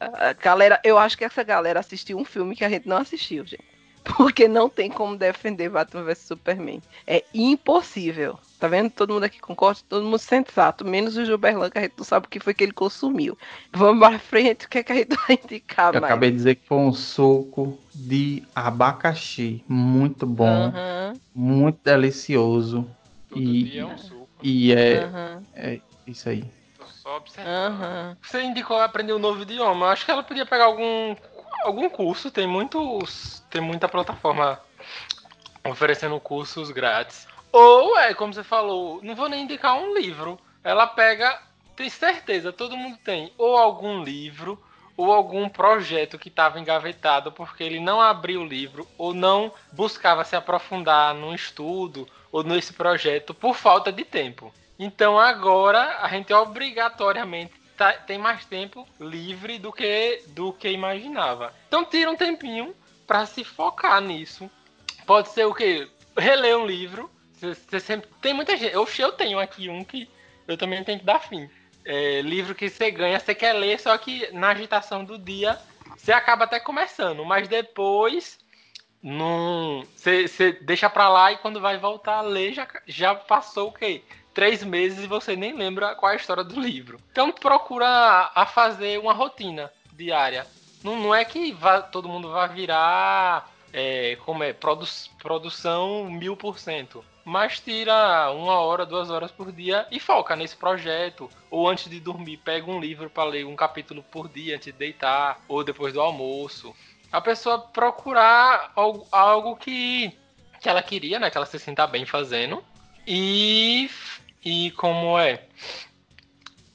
A galera, eu acho que essa galera assistiu um filme que a gente não assistiu, gente. Porque não tem como defender Batman vs Superman. É impossível. Tá vendo? Todo mundo aqui concorda, todo mundo sensato, menos o Gilberlan, que a gente não sabe o que foi que ele consumiu. Vamos pra frente, o que, é que a gente vai indicar Eu mais? acabei de dizer que foi um suco de abacaxi. Muito bom, uhum. muito delicioso. Todo e, dia é um suco. E é, uhum. é isso aí. Tô só observando. Uhum. Você indicou aprender um novo idioma. Acho que ela podia pegar algum, algum curso. Tem muitos. Tem muita plataforma oferecendo cursos grátis Ou é, como você falou, não vou nem indicar um livro. Ela pega, tem certeza, todo mundo tem, ou algum livro, ou algum projeto que estava engavetado porque ele não abriu o livro ou não buscava se aprofundar no estudo ou nesse projeto por falta de tempo. Então agora a gente obrigatoriamente tá, tem mais tempo livre do que do que imaginava. Então tira um tempinho para se focar nisso. Pode ser o que reler um livro. Você sempre tem muita gente. Eu, eu tenho aqui um que eu também tenho que dar fim é, livro que você ganha, você quer ler, só que na agitação do dia você acaba até começando, mas depois não, você, deixa pra lá e quando vai voltar a ler já, já passou o quê? Três meses e você nem lembra qual é a história do livro. Então procura a fazer uma rotina diária. Não, não é que vá, todo mundo vai virar é, como é, produ produção mil por cento mas tira uma hora, duas horas por dia e foca nesse projeto. Ou antes de dormir, pega um livro para ler um capítulo por dia antes de deitar, ou depois do almoço. A pessoa procurar algo, algo que, que ela queria, né? Que ela se sinta bem fazendo. E, e como é?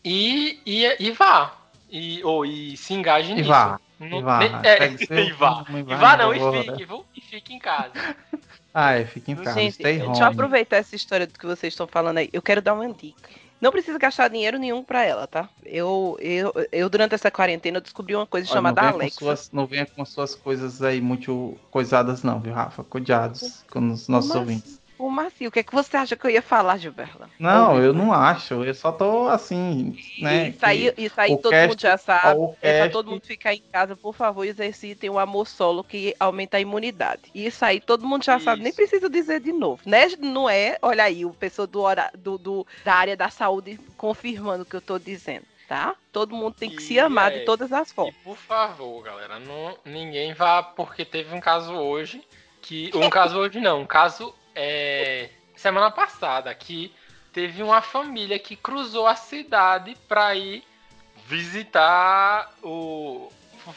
E, e, e vá. E, ou e se engaje e nisso. Vá. Não, e vá. É, e vá. E vá não, e fique, viu? E fique em casa. Ah, é, fica em casa. Gente, Stay home. deixa eu aproveitar essa história do que vocês estão falando aí. Eu quero dar uma dica. Não precisa gastar dinheiro nenhum para ela, tá? Eu, eu, eu, durante essa quarentena, descobri uma coisa Olha, chamada não Alexa. Suas, não venha com suas coisas aí muito coisadas, não, viu, Rafa? Cuidados com os nossos ouvintes. O Marcinho, o que é que você acha que eu ia falar, Gilberto? Não, eu não acho. Eu só tô assim, né? Isso aí, isso aí todo cast, mundo já sabe. É pra todo mundo ficar em casa, por favor, exercitem o amor solo que aumenta a imunidade. Isso aí todo mundo já isso. sabe, nem precisa dizer de novo. Né? Não é, olha aí, o pessoa do, do, do, da área da saúde confirmando o que eu tô dizendo. Tá? Todo mundo tem que e se amar é, de todas as formas. E por favor, galera, não, ninguém vá porque teve um caso hoje que um caso hoje não, um caso é, semana passada que teve uma família que cruzou a cidade para ir visitar o.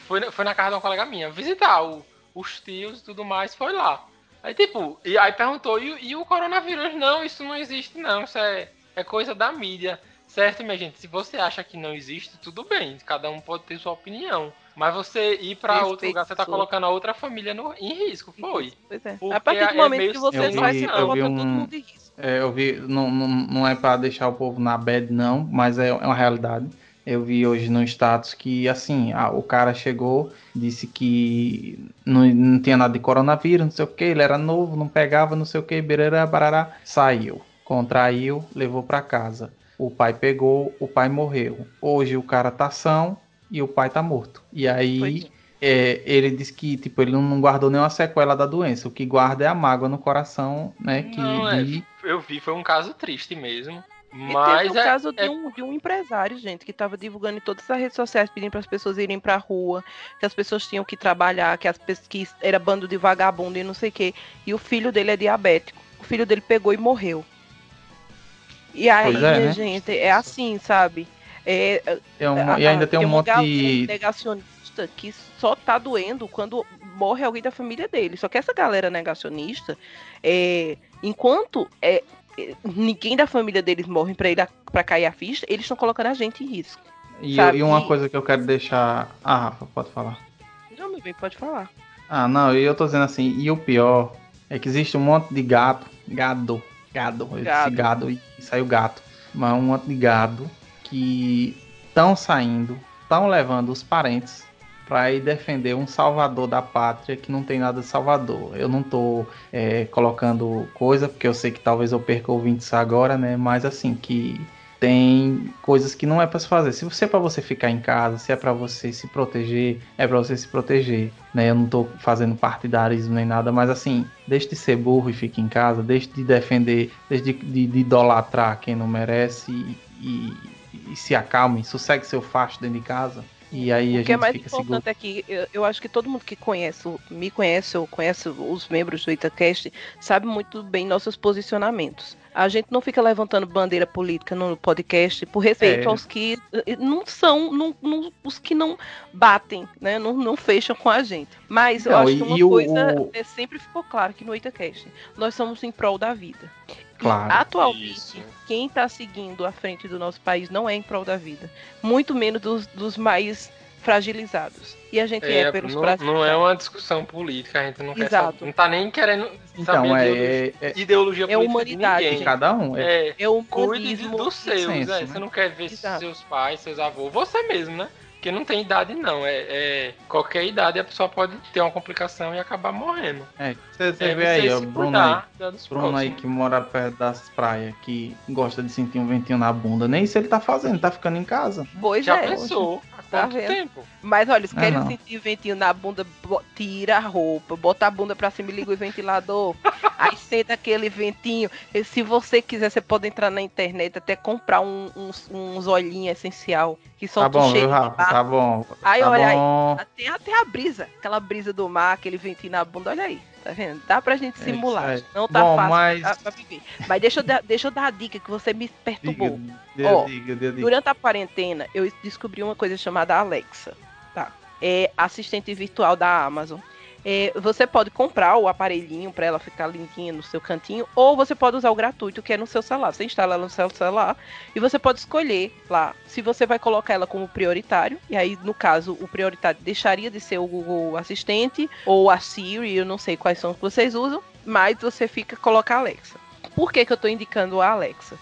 Foi, foi na casa de uma colega minha, visitar o, os tios e tudo mais, foi lá. Aí, tipo, e aí perguntou, e, e, o coronavírus? Não, isso não existe, não, isso é, é coisa da mídia. Certo, minha gente? Se você acha que não existe, tudo bem, cada um pode ter sua opinião. Mas você ir para outro lugar, você tá colocando a outra família no, em risco, foi. Pois é. A partir do é momento é que você faz isso, coloca um, todo mundo em risco. É, eu vi, não, não, não é para deixar o povo na bad, não, mas é, é uma realidade. Eu vi hoje no status que, assim, a, o cara chegou, disse que não, não tinha nada de coronavírus, não sei o que, ele era novo, não pegava, não sei o que, berará, barará, saiu, contraiu, levou para casa. O pai pegou, o pai morreu. Hoje o cara tá são, e o pai tá morto. E aí é, ele diz que tipo, ele não guardou nenhuma sequela da doença. O que guarda é a mágoa no coração, né? Que não, é, eu vi, foi um caso triste mesmo. Mas e teve o é, caso de, é um, de um empresário, gente, que estava divulgando em todas as redes sociais, pedindo para as pessoas irem para a rua, que as pessoas tinham que trabalhar, que as que era bando de vagabundo e não sei o quê. E o filho dele é diabético. O filho dele pegou e morreu. E aí, é, né? gente, é assim, sabe? É, é um, e ainda tem, tem um monte de negacionista que só tá doendo quando morre alguém da família dele. Só que essa galera negacionista, é, enquanto é, ninguém da família deles morre para ir para cair a ficha, eles estão colocando a gente em risco. E, eu, e, uma coisa que eu quero deixar. Ah, Rafa, pode falar. Não, meu bem, pode falar. Ah, não, e eu tô dizendo assim, e o pior é que existe um monte de gato, gado, gado, gado. esse gado e saiu gato, mas um monte de gado que estão saindo, estão levando os parentes para ir defender um salvador da pátria que não tem nada de salvador. Eu não tô é, colocando coisa, porque eu sei que talvez eu perca ouvintes agora, né? Mas assim, que tem coisas que não é para se fazer. Se você é para você ficar em casa, se é para você se proteger, é para você se proteger, né? Eu não tô fazendo partidarismo nem nada, mas assim, deixe de ser burro e fique em casa, deixe de defender, deixe de, de, de idolatrar quem não merece e, e e se acalmem, sossegue seu facho dentro de casa. E aí o a que é mais fica importante seguro. é que eu, eu, acho que todo mundo que conhece, me conhece ou conhece os membros do Itacast, sabe muito bem nossos posicionamentos. A gente não fica levantando bandeira política no podcast por respeito é. aos que eh, não são, não, não, os que não batem, né? Não, não fecham com a gente. Mas eu acho que uma coisa o... é, sempre ficou claro que no Itacast nós somos em prol da vida. Claro. Atualmente, Isso. quem está seguindo à frente do nosso país não é em prol da vida. Muito menos dos, dos mais fragilizados. E a gente é, é pelos não, não é uma discussão política, a gente não Exato. quer saber, não tá nem querendo então, saber é, ideologia, é, ideologia é humanidade de cada um. É, é, é o cuide dos seus, senso, é, né? Você não quer ver Exato. seus pais, seus avós, você mesmo, né? Porque não tem idade, não. É, é, qualquer idade a pessoa pode ter uma complicação e acabar morrendo. É, você, você é, vê aí, ó, Bruno aí. Bruno aí que mora perto das praias, que gosta de sentir um ventinho na bunda. Nem isso ele tá fazendo, tá ficando em casa. Pois Já é. pensou? Tá vendo? tempo? Mas olha, se querem sentir ventinho na bunda, tira a roupa, bota a bunda pra cima e liga o ventilador. aí senta aquele ventinho. E se você quiser, você pode entrar na internet até comprar um, uns, uns olhinhos essencial que são tá bom, viu, Rafa? Tá bom. Aí tá olha bom. aí, tem até a brisa, aquela brisa do mar, aquele ventinho na bunda, olha aí. Tá vendo? Dá pra gente simular. É não tá Bom, fácil mas... pra, pra viver. Mas deixa eu, dar, deixa eu dar a dica que você me perturbou. Diga, Ó, diga, diga, durante a quarentena, eu descobri uma coisa chamada Alexa. Tá? É assistente virtual da Amazon. É, você pode comprar o aparelhinho para ela ficar lindinha no seu cantinho, ou você pode usar o gratuito, que é no seu celular. Você instala ela no seu celular e você pode escolher lá se você vai colocar ela como prioritário. E aí, no caso, o prioritário deixaria de ser o Google Assistente ou a Siri, eu não sei quais são que vocês usam, mas você fica colocar a Alexa. Por que, que eu estou indicando a Alexa?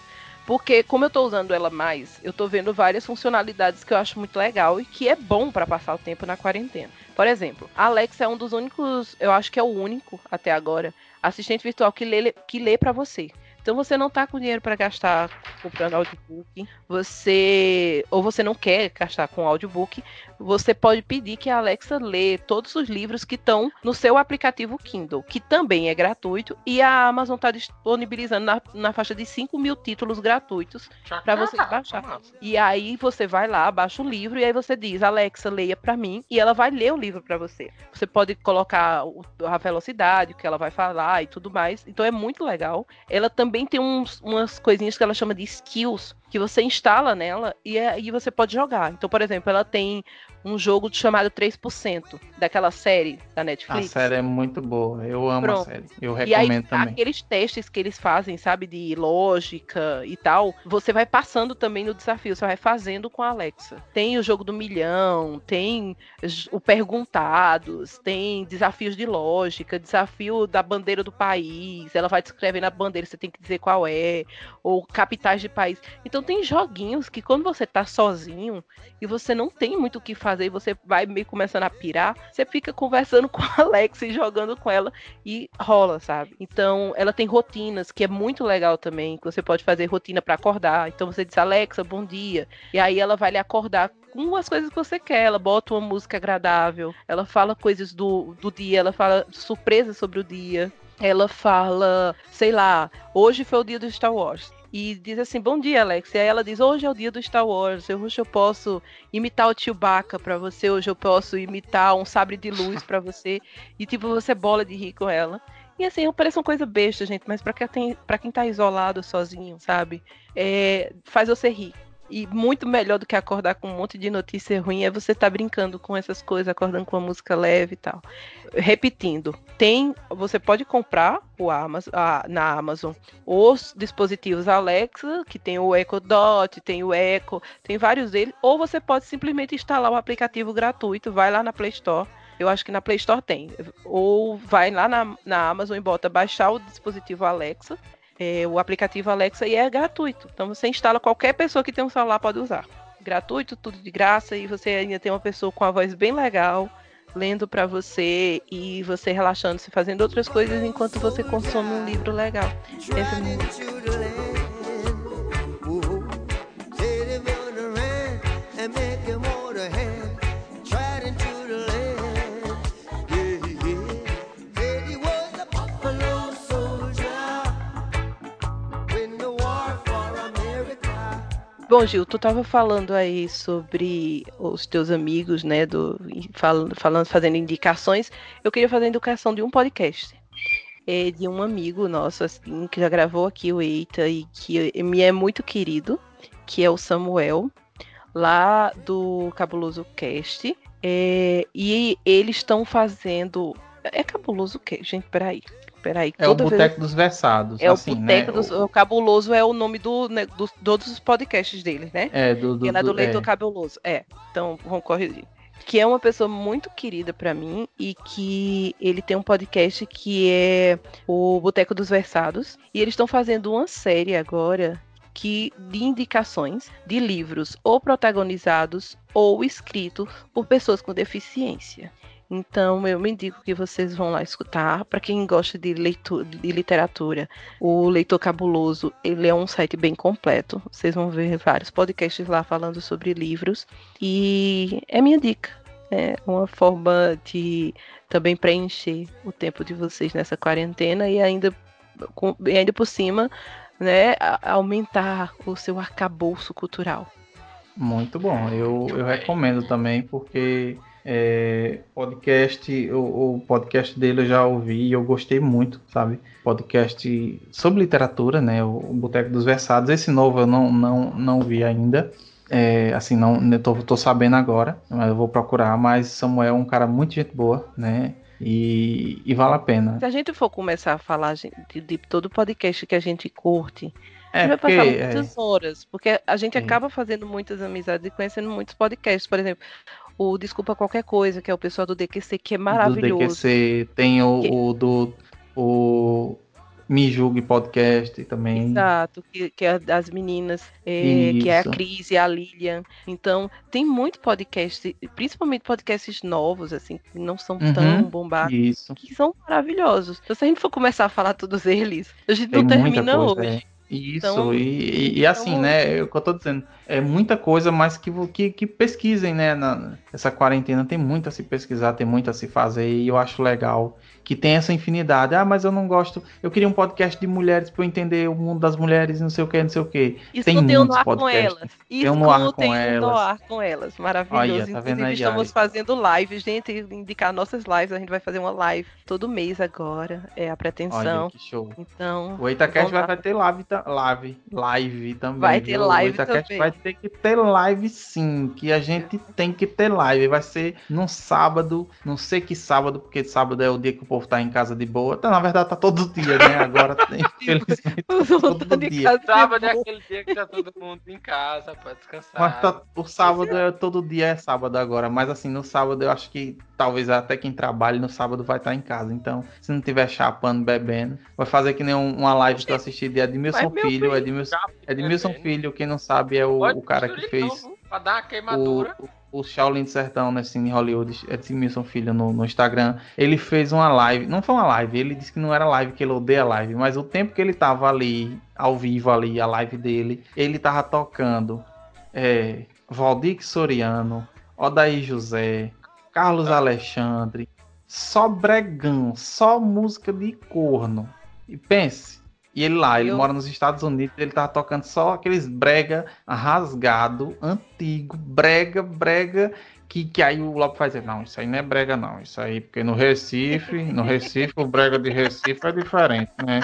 Porque, como eu estou usando ela mais, eu estou vendo várias funcionalidades que eu acho muito legal e que é bom para passar o tempo na quarentena. Por exemplo, a Alexa é um dos únicos, eu acho que é o único até agora, assistente virtual que lê, que lê para você. Então você não tá com dinheiro para gastar comprando audiobook, você ou você não quer gastar com audiobook, você pode pedir que a Alexa lê todos os livros que estão no seu aplicativo Kindle, que também é gratuito, e a Amazon está disponibilizando na, na, faixa de 5 mil títulos gratuitos para você baixar. E aí você vai lá, baixa o livro, e aí você diz, Alexa, leia para mim, e ela vai ler o livro para você. Você pode colocar a velocidade, o que ela vai falar e tudo mais. Então é muito legal. Ela também também tem uns, umas coisinhas que ela chama de skills, que você instala nela e aí você pode jogar. Então, por exemplo, ela tem um jogo chamado 3%, daquela série da Netflix. A série é muito boa, eu amo Pronto. a série. Eu recomendo e aí, também. Aqueles testes que eles fazem, sabe, de lógica e tal, você vai passando também no desafio, você vai fazendo com a Alexa. Tem o jogo do milhão, tem o perguntados, tem desafios de lógica, desafio da bandeira do país, ela vai descrevendo a bandeira, você tem que dizer qual é, ou capitais de país. Então tem joguinhos que quando você tá sozinho e você não tem muito o que fazer, e você vai meio começando a pirar, você fica conversando com a Alex e jogando com ela e rola, sabe? Então, ela tem rotinas, que é muito legal também, que você pode fazer rotina para acordar. Então você diz, Alexa, bom dia. E aí ela vai lhe acordar com as coisas que você quer. Ela bota uma música agradável, ela fala coisas do, do dia, ela fala surpresas sobre o dia. Ela fala, sei lá, hoje foi o dia do Star Wars e diz assim: Bom dia, Alex. E aí ela diz: Hoje é o dia do Star Wars. Hoje eu posso imitar o Chewbacca para você. Hoje eu posso imitar um sabre de luz para você. E tipo, você bola de rir com ela. E assim, parece uma coisa besta, gente, mas para quem, tem, pra quem tá isolado sozinho, sabe? É, faz você rir. E muito melhor do que acordar com um monte de notícia ruim é você estar tá brincando com essas coisas, acordando com uma música leve e tal. Repetindo, tem, você pode comprar o Amazon, a, na Amazon os dispositivos Alexa, que tem o Echo Dot, tem o Echo, tem vários deles, ou você pode simplesmente instalar o aplicativo gratuito, vai lá na Play Store. Eu acho que na Play Store tem. Ou vai lá na, na Amazon e bota baixar o dispositivo Alexa é, o aplicativo Alexa e é gratuito. Então você instala, qualquer pessoa que tem um celular pode usar. Gratuito, tudo de graça, e você ainda tem uma pessoa com a voz bem legal, lendo para você e você relaxando-se, fazendo outras coisas enquanto você consome um livro legal. Esse é muito... Bom, Gil, tu estava falando aí sobre os teus amigos, né, do, falando, falando, fazendo indicações. Eu queria fazer a indicação de um podcast. É de um amigo nosso, assim, que já gravou aqui o Eita e que me é muito querido, que é o Samuel, lá do Cabuloso Cast. É, e eles estão fazendo. É cabuloso quê? Gente, peraí. Peraí. É o Boteco vez... dos Versados. É assim, o Boteco né? dos. O Cabuloso é o nome do, né, do, todos os podcasts dele, né? É, do. do é do Leitor é. Cabuloso. É. Então, vamos corrigir que é uma pessoa muito querida para mim e que ele tem um podcast que é o Boteco dos Versados e eles estão fazendo uma série agora que de indicações de livros ou protagonizados ou escritos por pessoas com deficiência. Então eu me digo que vocês vão lá escutar. Para quem gosta de, leitura, de literatura, o Leitor Cabuloso ele é um site bem completo. Vocês vão ver vários podcasts lá falando sobre livros e é minha dica. É uma forma de também preencher o tempo de vocês nessa quarentena e ainda, com, e ainda por cima né, aumentar o seu arcabouço cultural. Muito bom, eu, eu recomendo também, porque é, podcast, o, o, podcast dele eu já ouvi e eu gostei muito, sabe? Podcast sobre literatura, né? O, o Boteco dos Versados. Esse novo eu não, não, não vi ainda. É, assim, não tô, tô sabendo agora, mas eu vou procurar. Mas Samuel é um cara muito gente boa, né? E, e, vale a pena. Se a gente for começar a falar de, de todo podcast que a gente curte, é, a gente vai porque, passar muitas é... horas, porque a gente acaba fazendo muitas amizades e conhecendo muitos podcasts. Por exemplo, o Desculpa Qualquer Coisa, que é o pessoal do DQC, que é maravilhoso. Do DQC, tem o, que... o do. O me Julgue Podcast também. Exato, que, que é das meninas, é, que é a Cris e a Lilian. Então, tem muito podcast, principalmente podcasts novos, assim, que não são uhum, tão bombados, isso. que são maravilhosos. Então, se a gente for começar a falar todos eles, a gente tem não termina coisa, hoje. É. Isso, então, e, e, assim, então... né, é o que eu tô dizendo, é muita coisa, mas que, que, que pesquisem, né, na, essa quarentena tem muito a se pesquisar, tem muito a se fazer, e eu acho legal que tem essa infinidade. Ah, mas eu não gosto. Eu queria um podcast de mulheres para eu entender o mundo das mulheres, não sei o que, não sei o que. Tem muitos no ar podcasts. com elas. Tem um no ar com elas. no ar com elas. Maravilhoso. Olha, tá Inclusive, aí, estamos aí. fazendo live, gente. Indicar nossas lives. A gente vai fazer uma live todo mês agora. É a pretensão. Olha, que show. Então. O Itacast vai, vai ter live, live, live também. Vai ter viu? live o também. vai ter que ter live sim. Que a gente tem que ter live. Vai ser num sábado. Não sei que sábado, porque sábado é o dia que o povo tá em casa de boa. Tá, na verdade, tá todo dia, né? Agora tem, infelizmente, tá todo dia. Sábado é aquele dia que tá todo mundo em casa pra descansar. Mas tá, o sábado é todo dia é sábado agora. Mas assim, no sábado eu acho que talvez até quem trabalhe no sábado vai estar em casa. Então, se não tiver chapando, bebendo, vai fazer que nem uma live que eu assisti de Edmilson Filho. Edmilson, Edmilson Filho, quem não sabe, é o, o cara que fez. Pra dar uma queimadura. O, o Shaolin do Sertão, né, Cine Hollywood, Edmilson Filho no, no, Instagram, ele fez uma live, não foi uma live, ele disse que não era live, que ele odeia live, mas o tempo que ele tava ali, ao vivo ali, a live dele, ele tava tocando é, Valdir Soriano, Odaí José, Carlos Alexandre, só bregão, só música de corno. E pense, e ele lá, ele eu... mora nos Estados Unidos, ele tava tocando só aqueles brega rasgado, antigo, brega, brega, que, que aí o Lobo faz, não, isso aí não é brega não, isso aí, porque no Recife, no Recife, o brega de Recife é diferente, né?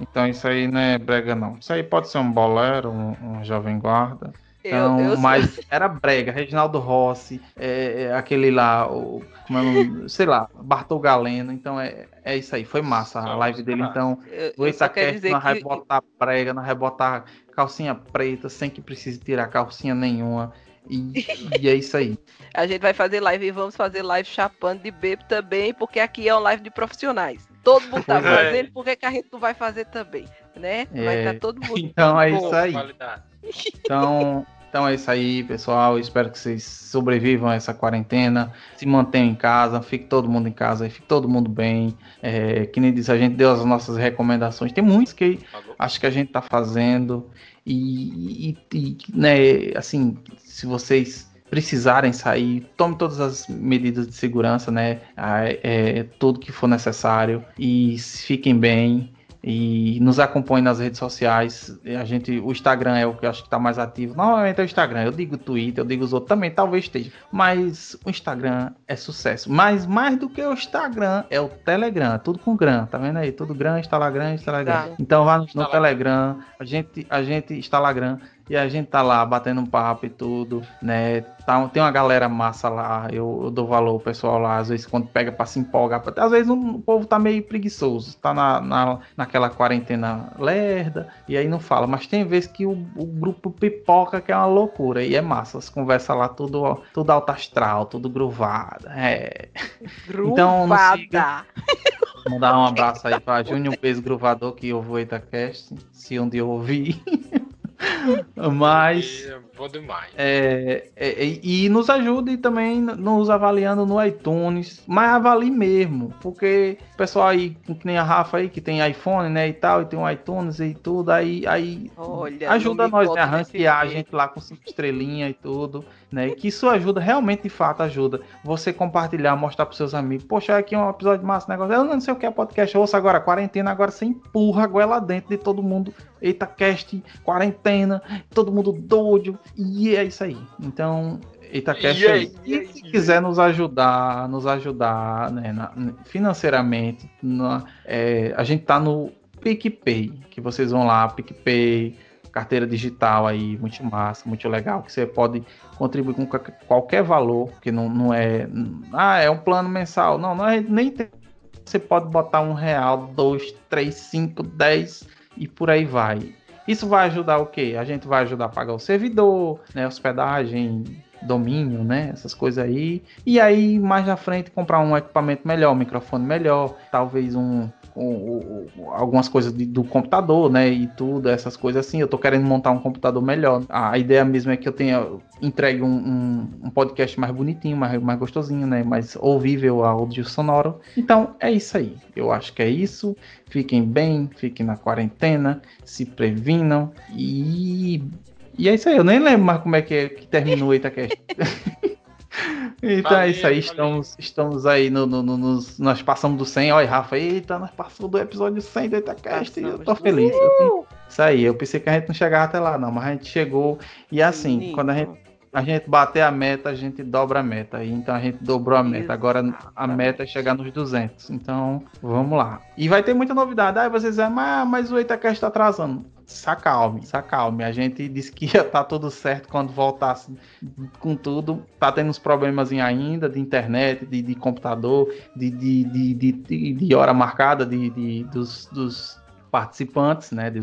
Então isso aí não é brega não. Isso aí pode ser um bolero, um, um jovem guarda. Então, eu, eu mas sou... era brega, Reginaldo Rossi, é, é, aquele lá, o, é, sei lá, Bartol Galeno, então é, é isso aí, foi massa a live dele, então o Itacast não vai botar brega, não vai botar calcinha preta, sem que precise tirar calcinha nenhuma, e, e, é isso aí. A gente vai fazer live e vamos fazer live chapando de bebo também, porque aqui é uma live de profissionais. Todo mundo tá é. fazendo, por que a gente não vai fazer também? Né? Vai estar tá todo mundo. Então é isso aí. Qualidade. Então, então é isso aí, pessoal. Espero que vocês sobrevivam a essa quarentena, se mantenham em casa, fique todo mundo em casa, fique todo mundo bem. É, que nem disse, a gente deu as nossas recomendações. Tem muitos que acho que a gente está fazendo. E, e, e, né, assim, se vocês precisarem sair, tome todas as medidas de segurança, né? É, tudo que for necessário e fiquem bem e nos acompanhe nas redes sociais. A gente, o Instagram é o que eu acho que está mais ativo. Normalmente é o Instagram. Eu digo Twitter, eu digo os outros também, talvez esteja. Mas o Instagram é sucesso. Mas mais do que o Instagram é o Telegram. Tudo com Gram, tá vendo aí? Tudo Gram, Instagram, Instagram. Tá. Então vá no, no Telegram. A gente, a gente Instagram E a gente tá lá batendo um papo e tudo, né? Tá, tem uma galera massa lá, eu, eu dou valor o pessoal lá, às vezes quando pega pra se empolgar. Às vezes o povo tá meio preguiçoso, tá na, na, naquela quarentena lerda, e aí não fala. Mas tem vezes que o, o grupo pipoca, que é uma loucura, e é massa. As conversas lá tudo, tudo alto astral, tudo gruvado. É. Gruvada. Então, não siga. Mandar um abraço aí pra Júnior, um beijo gruvador que eu vou Itacast, se um dia eu ouvir. Mas. Bom demais. É, é, e nos ajude também nos avaliando no iTunes. Mas avalie mesmo. Porque o pessoal aí, que nem a Rafa aí, que tem iPhone, né? E tal, e tem um iTunes e tudo, aí, aí Olha, ajuda nós, né? A ranquear a gente lá com cinco estrelinhas e tudo. Né? E que isso ajuda, realmente, de fato, ajuda. Você compartilhar, mostrar pros seus amigos. Poxa, aqui é um episódio massa, negócio. Eu não sei o que é podcast. Eu ouço agora, quarentena, agora você empurra a goela dentro de todo mundo. Eita, cast, quarentena, todo mundo doido. E é isso aí. Então, Itacast aí. E se quiser nos ajudar, nos ajudar né, na, financeiramente, na, é, a gente tá no PicPay, que vocês vão lá, PicPay, carteira digital aí, muito massa, muito legal, que você pode contribuir com qualquer valor, que não, não é. Ah, é um plano mensal. Não, não é nem tem. Você pode botar um real, dois, três, cinco, dez e por aí vai. Isso vai ajudar o quê? A gente vai ajudar a pagar o servidor, né, hospedagem, domínio, né, essas coisas aí. E aí mais na frente comprar um equipamento melhor, um microfone melhor, talvez um com algumas coisas de, do computador, né? E tudo, essas coisas assim. Eu tô querendo montar um computador melhor. A ideia mesmo é que eu tenha entregue um, um, um, podcast mais bonitinho, mais, mais gostosinho, né? Mais ouvível, áudio sonoro. Então é isso aí. Eu acho que é isso. Fiquem bem, fiquem na quarentena, se previnam e. E é isso aí. Eu nem lembro mais como é que, é, que terminou o Itacast. Então valeu, é isso aí, estamos, estamos aí no, no, no, nos, nós passamos do 100, olha Rafa, eita, nós passamos do episódio 100 do Itacast e eu tô feliz. Eu, isso aí, eu pensei que a gente não chegava até lá não, mas a gente chegou e assim, quando a gente, a gente bater a meta, a gente dobra a meta, e então a gente dobrou a meta, agora a meta é chegar nos 200, então vamos lá. E vai ter muita novidade, aí vocês dizem, mas, mas o Itacast tá atrasando se acalme, se acalme. A gente disse que ia estar tá tudo certo quando voltasse com tudo. Tá tendo uns problemas ainda de internet, de, de computador, de, de, de, hora marcada de, de, dos, dos participantes, né? De,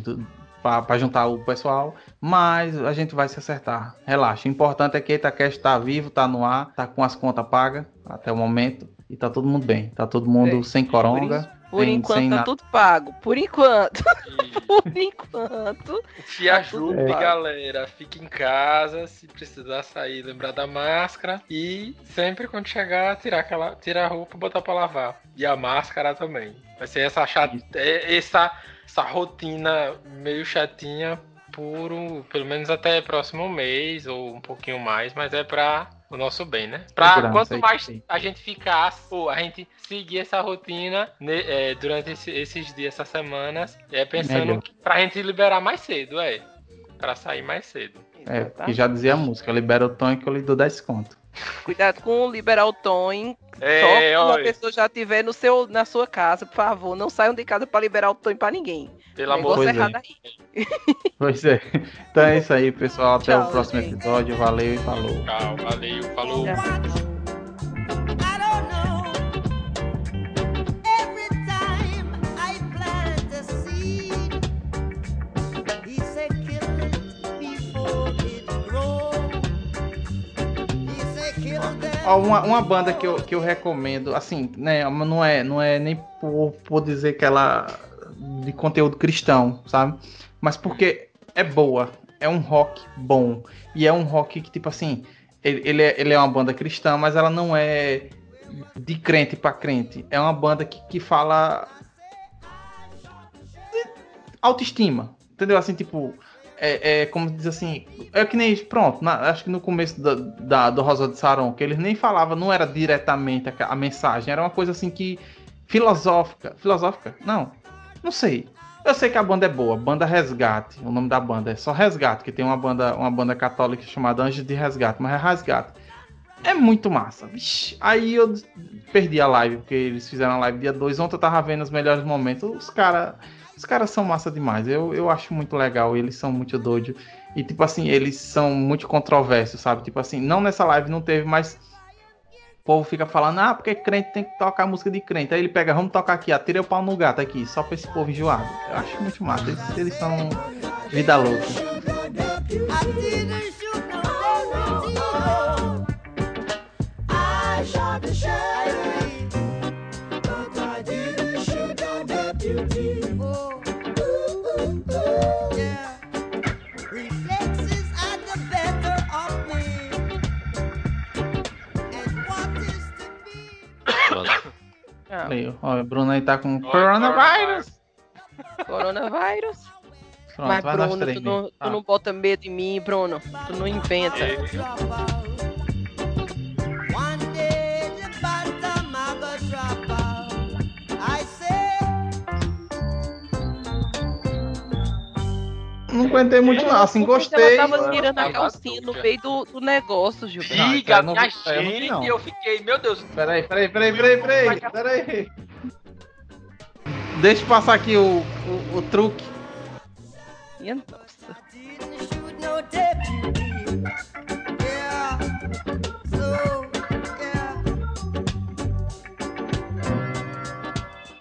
para juntar o pessoal, mas a gente vai se acertar. Relaxa. O importante é que a Itacast está vivo, está no ar, está com as contas pagas até o momento e tá todo mundo bem. Tá todo mundo é. sem coronga. Por sem, enquanto sem tá nada. tudo pago. Por enquanto. Por enquanto. Se tá ajude, galera. Fique em casa. Se precisar sair, lembrar da máscara. E sempre quando chegar, tirar aquela. Tirar a roupa e botar pra lavar. E a máscara também. Vai ser essa chata. É, essa, essa rotina meio chatinha por pelo menos até próximo mês ou um pouquinho mais, mas é pra o nosso bem, né? Pra quanto mais a gente ficar, ou a gente seguir essa rotina né, é, durante esse, esses dias, essas semanas, é pensando Melhor. pra gente liberar mais cedo, é. Pra sair mais cedo. É, porque já dizia a música, libera o tom que eu lhe dou desconto. Cuidado com liberar o tom é, só quando a pessoa já estiver no seu, na sua casa, por favor. Não saiam de casa para liberar o tom para ninguém. Pelo amor de Deus. Pois é. Então é isso aí, pessoal. Até Tchau, o próximo gente. episódio. Valeu e falou. Tchau, valeu, falou. Tchau. Uma, uma banda que eu, que eu recomendo, assim, né, não é, não é nem por, por dizer que ela de conteúdo cristão, sabe? Mas porque é boa, é um rock bom. E é um rock que, tipo assim, ele, ele, é, ele é uma banda cristã, mas ela não é de crente para crente. É uma banda que, que fala autoestima. Entendeu? Assim, tipo, é, é, como diz assim, é que nem, pronto, na, acho que no começo da, da, do Rosa de Saron, que eles nem falavam, não era diretamente a, a, mensagem, era uma coisa assim que, filosófica, filosófica? Não, não sei. Eu sei que a banda é boa, banda Resgate, o nome da banda é só Resgate, que tem uma banda, uma banda católica chamada Anjos de Resgate, mas é Resgate. É muito massa. Vixe, aí eu perdi a live, porque eles fizeram a live dia 2. Ontem eu tava vendo os melhores momentos. Os caras Os caras são massa demais. Eu, eu acho muito legal. Eles são muito doidos. E, tipo assim, eles são muito controversos, sabe? Tipo assim, não nessa live não teve, mas o povo fica falando, ah, porque crente tem que tocar música de crente. Aí ele pega, vamos tocar aqui, atira o pau no gato aqui, só pra esse povo enjoado. Eu acho muito massa. Eles, eles são vida louca. Aí, ó, o Bruno aí tá com Oi, coronavírus. Coronavírus. Pronto, Mas, Bruno, tu não, tu não bota medo em mim, Bruno. Tu não inventa. Aguentei muito, não. Assim, gostei. Ela tava tirando a calcinha no meio do, do negócio, Gilberto. Diga, minha gente, eu fiquei, meu Deus. Peraí, peraí, peraí, peraí, peraí. peraí. Deixa eu passar aqui o, o, o truque. Minha nossa.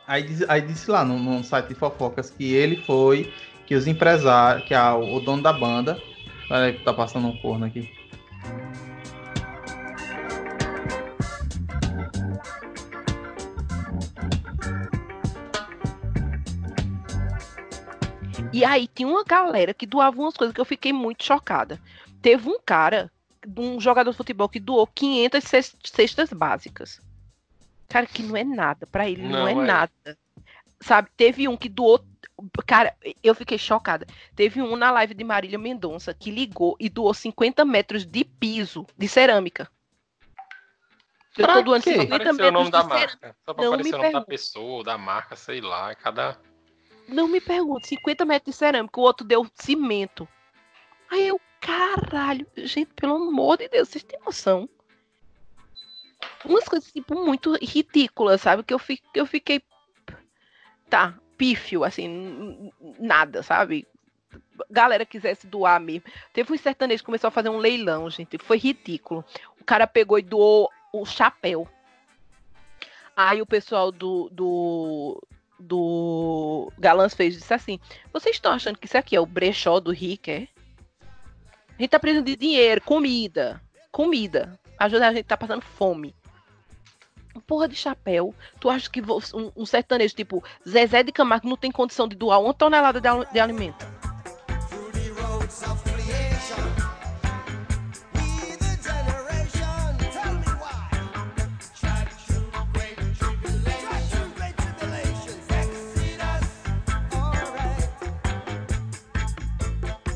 Aí, aí disse lá no, no site de fofocas que ele foi que os empresários, que a, o dono da banda. Peraí, que tá passando um corno aqui. E aí tinha uma galera que doava umas coisas que eu fiquei muito chocada. Teve um cara, um jogador de futebol que doou 500 cestas básicas. Cara, que não é nada. para ele não, não é, é, nada. Sabe? Teve um que doou Cara, eu fiquei chocada. Teve um na live de Marília Mendonça que ligou e doou 50 metros de piso de cerâmica. Eu tô doando 50 metros o nome da marca. Só pra não aparecer o nome da pessoa, da marca, sei lá. Cada. Não me pergunte, 50 metros de cerâmica, o outro deu cimento. Aí eu, caralho, gente, pelo amor de Deus, vocês têm noção? Umas coisas, tipo, muito ridículas, sabe? Que eu, fiquei, eu fiquei. Tá, pífio, assim, nada, sabe? Galera quisesse doar mesmo. Teve um sertanejo que começou a fazer um leilão, gente. Foi ridículo. O cara pegou e doou o chapéu. Aí o pessoal do, do, do Galãs fez disse assim: Vocês estão achando que isso aqui é o brechó do Rick, é? A gente tá precisando de dinheiro, comida. Comida. Ajuda a gente tá passando fome porra de chapéu. Tu acha que um, um sertanejo tipo Zezé de Camargo não tem condição de doar uma tonelada de, de alimento?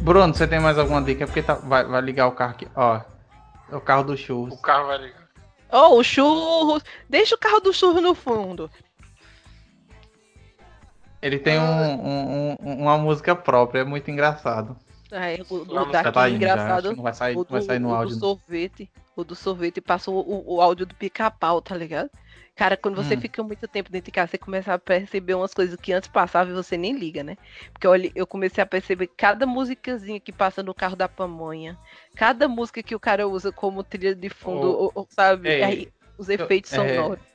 Bruno, você tem mais alguma dica? Porque tá, vai, vai ligar o carro aqui. Ó, é o carro do churros. O carro vai ligar. Oh, o churros. Deixa o carro do churro no fundo. Ele tem um, um, um, uma música própria, é muito engraçado. É, o, o daqui tá engraçado. Não vai sair, o do, vai sair no áudio. O do sorvete. O do sorvete passou o, o áudio do pica-pau, tá ligado? Cara, quando você hum. fica muito tempo dentro de casa, você começa a perceber umas coisas que antes passavam e você nem liga, né? Porque olha, eu comecei a perceber cada musicazinha que passa no carro da pamonha, cada música que o cara usa como trilha de fundo, oh. sabe? Ei, Aí, os efeitos eu, sonoros. É...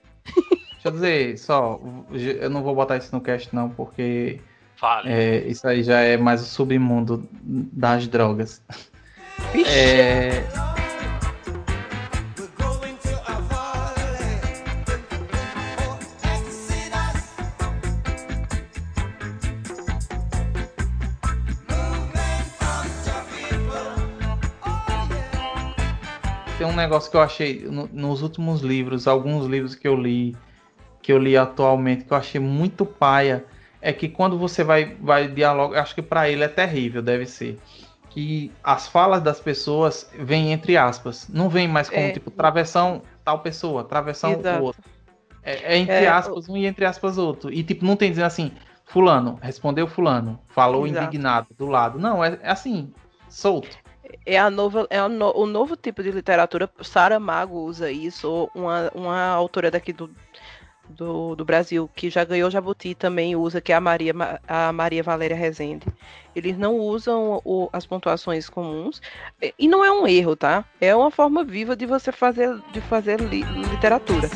Deixa eu dizer, só, eu não vou botar isso no cast não, porque é, isso aí já é mais o submundo das drogas. Vixe. É... um negócio que eu achei no, nos últimos livros, alguns livros que eu li, que eu li atualmente, que eu achei muito paia, é que quando você vai, vai dialogar, acho que para ele é terrível, deve ser. Que as falas das pessoas vêm entre aspas. Não vem mais como, é. tipo, travessão tal pessoa, travessão Exato. outro. É, é entre é, aspas um e entre aspas outro. E, tipo, não tem dizendo assim, fulano, respondeu fulano, falou Exato. indignado do lado. Não, é, é assim, solto é, a nova, é no, o novo tipo de literatura. Saramago usa isso, uma, uma autora daqui do, do, do Brasil, que já ganhou Jabuti, também usa, que é a Maria, a Maria Valéria Rezende. Eles não usam o, as pontuações comuns. E não é um erro, tá? É uma forma viva de você fazer, de fazer li, literatura.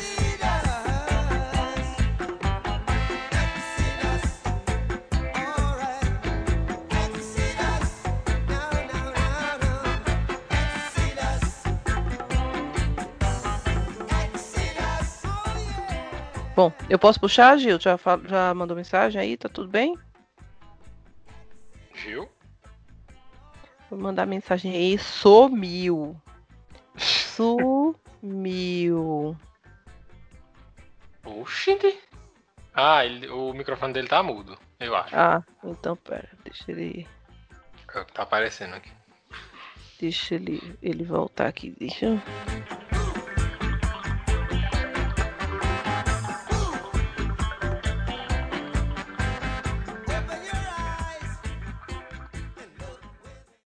Bom, eu posso puxar, Gil? Já, já mandou mensagem aí? Tá tudo bem? Gil? Vou mandar mensagem aí. Sumiu. Sumiu. Oxi. Ah, ele, o microfone dele tá mudo, eu acho. Ah, então pera, deixa ele. É tá aparecendo aqui. Deixa ele, ele voltar aqui, deixa.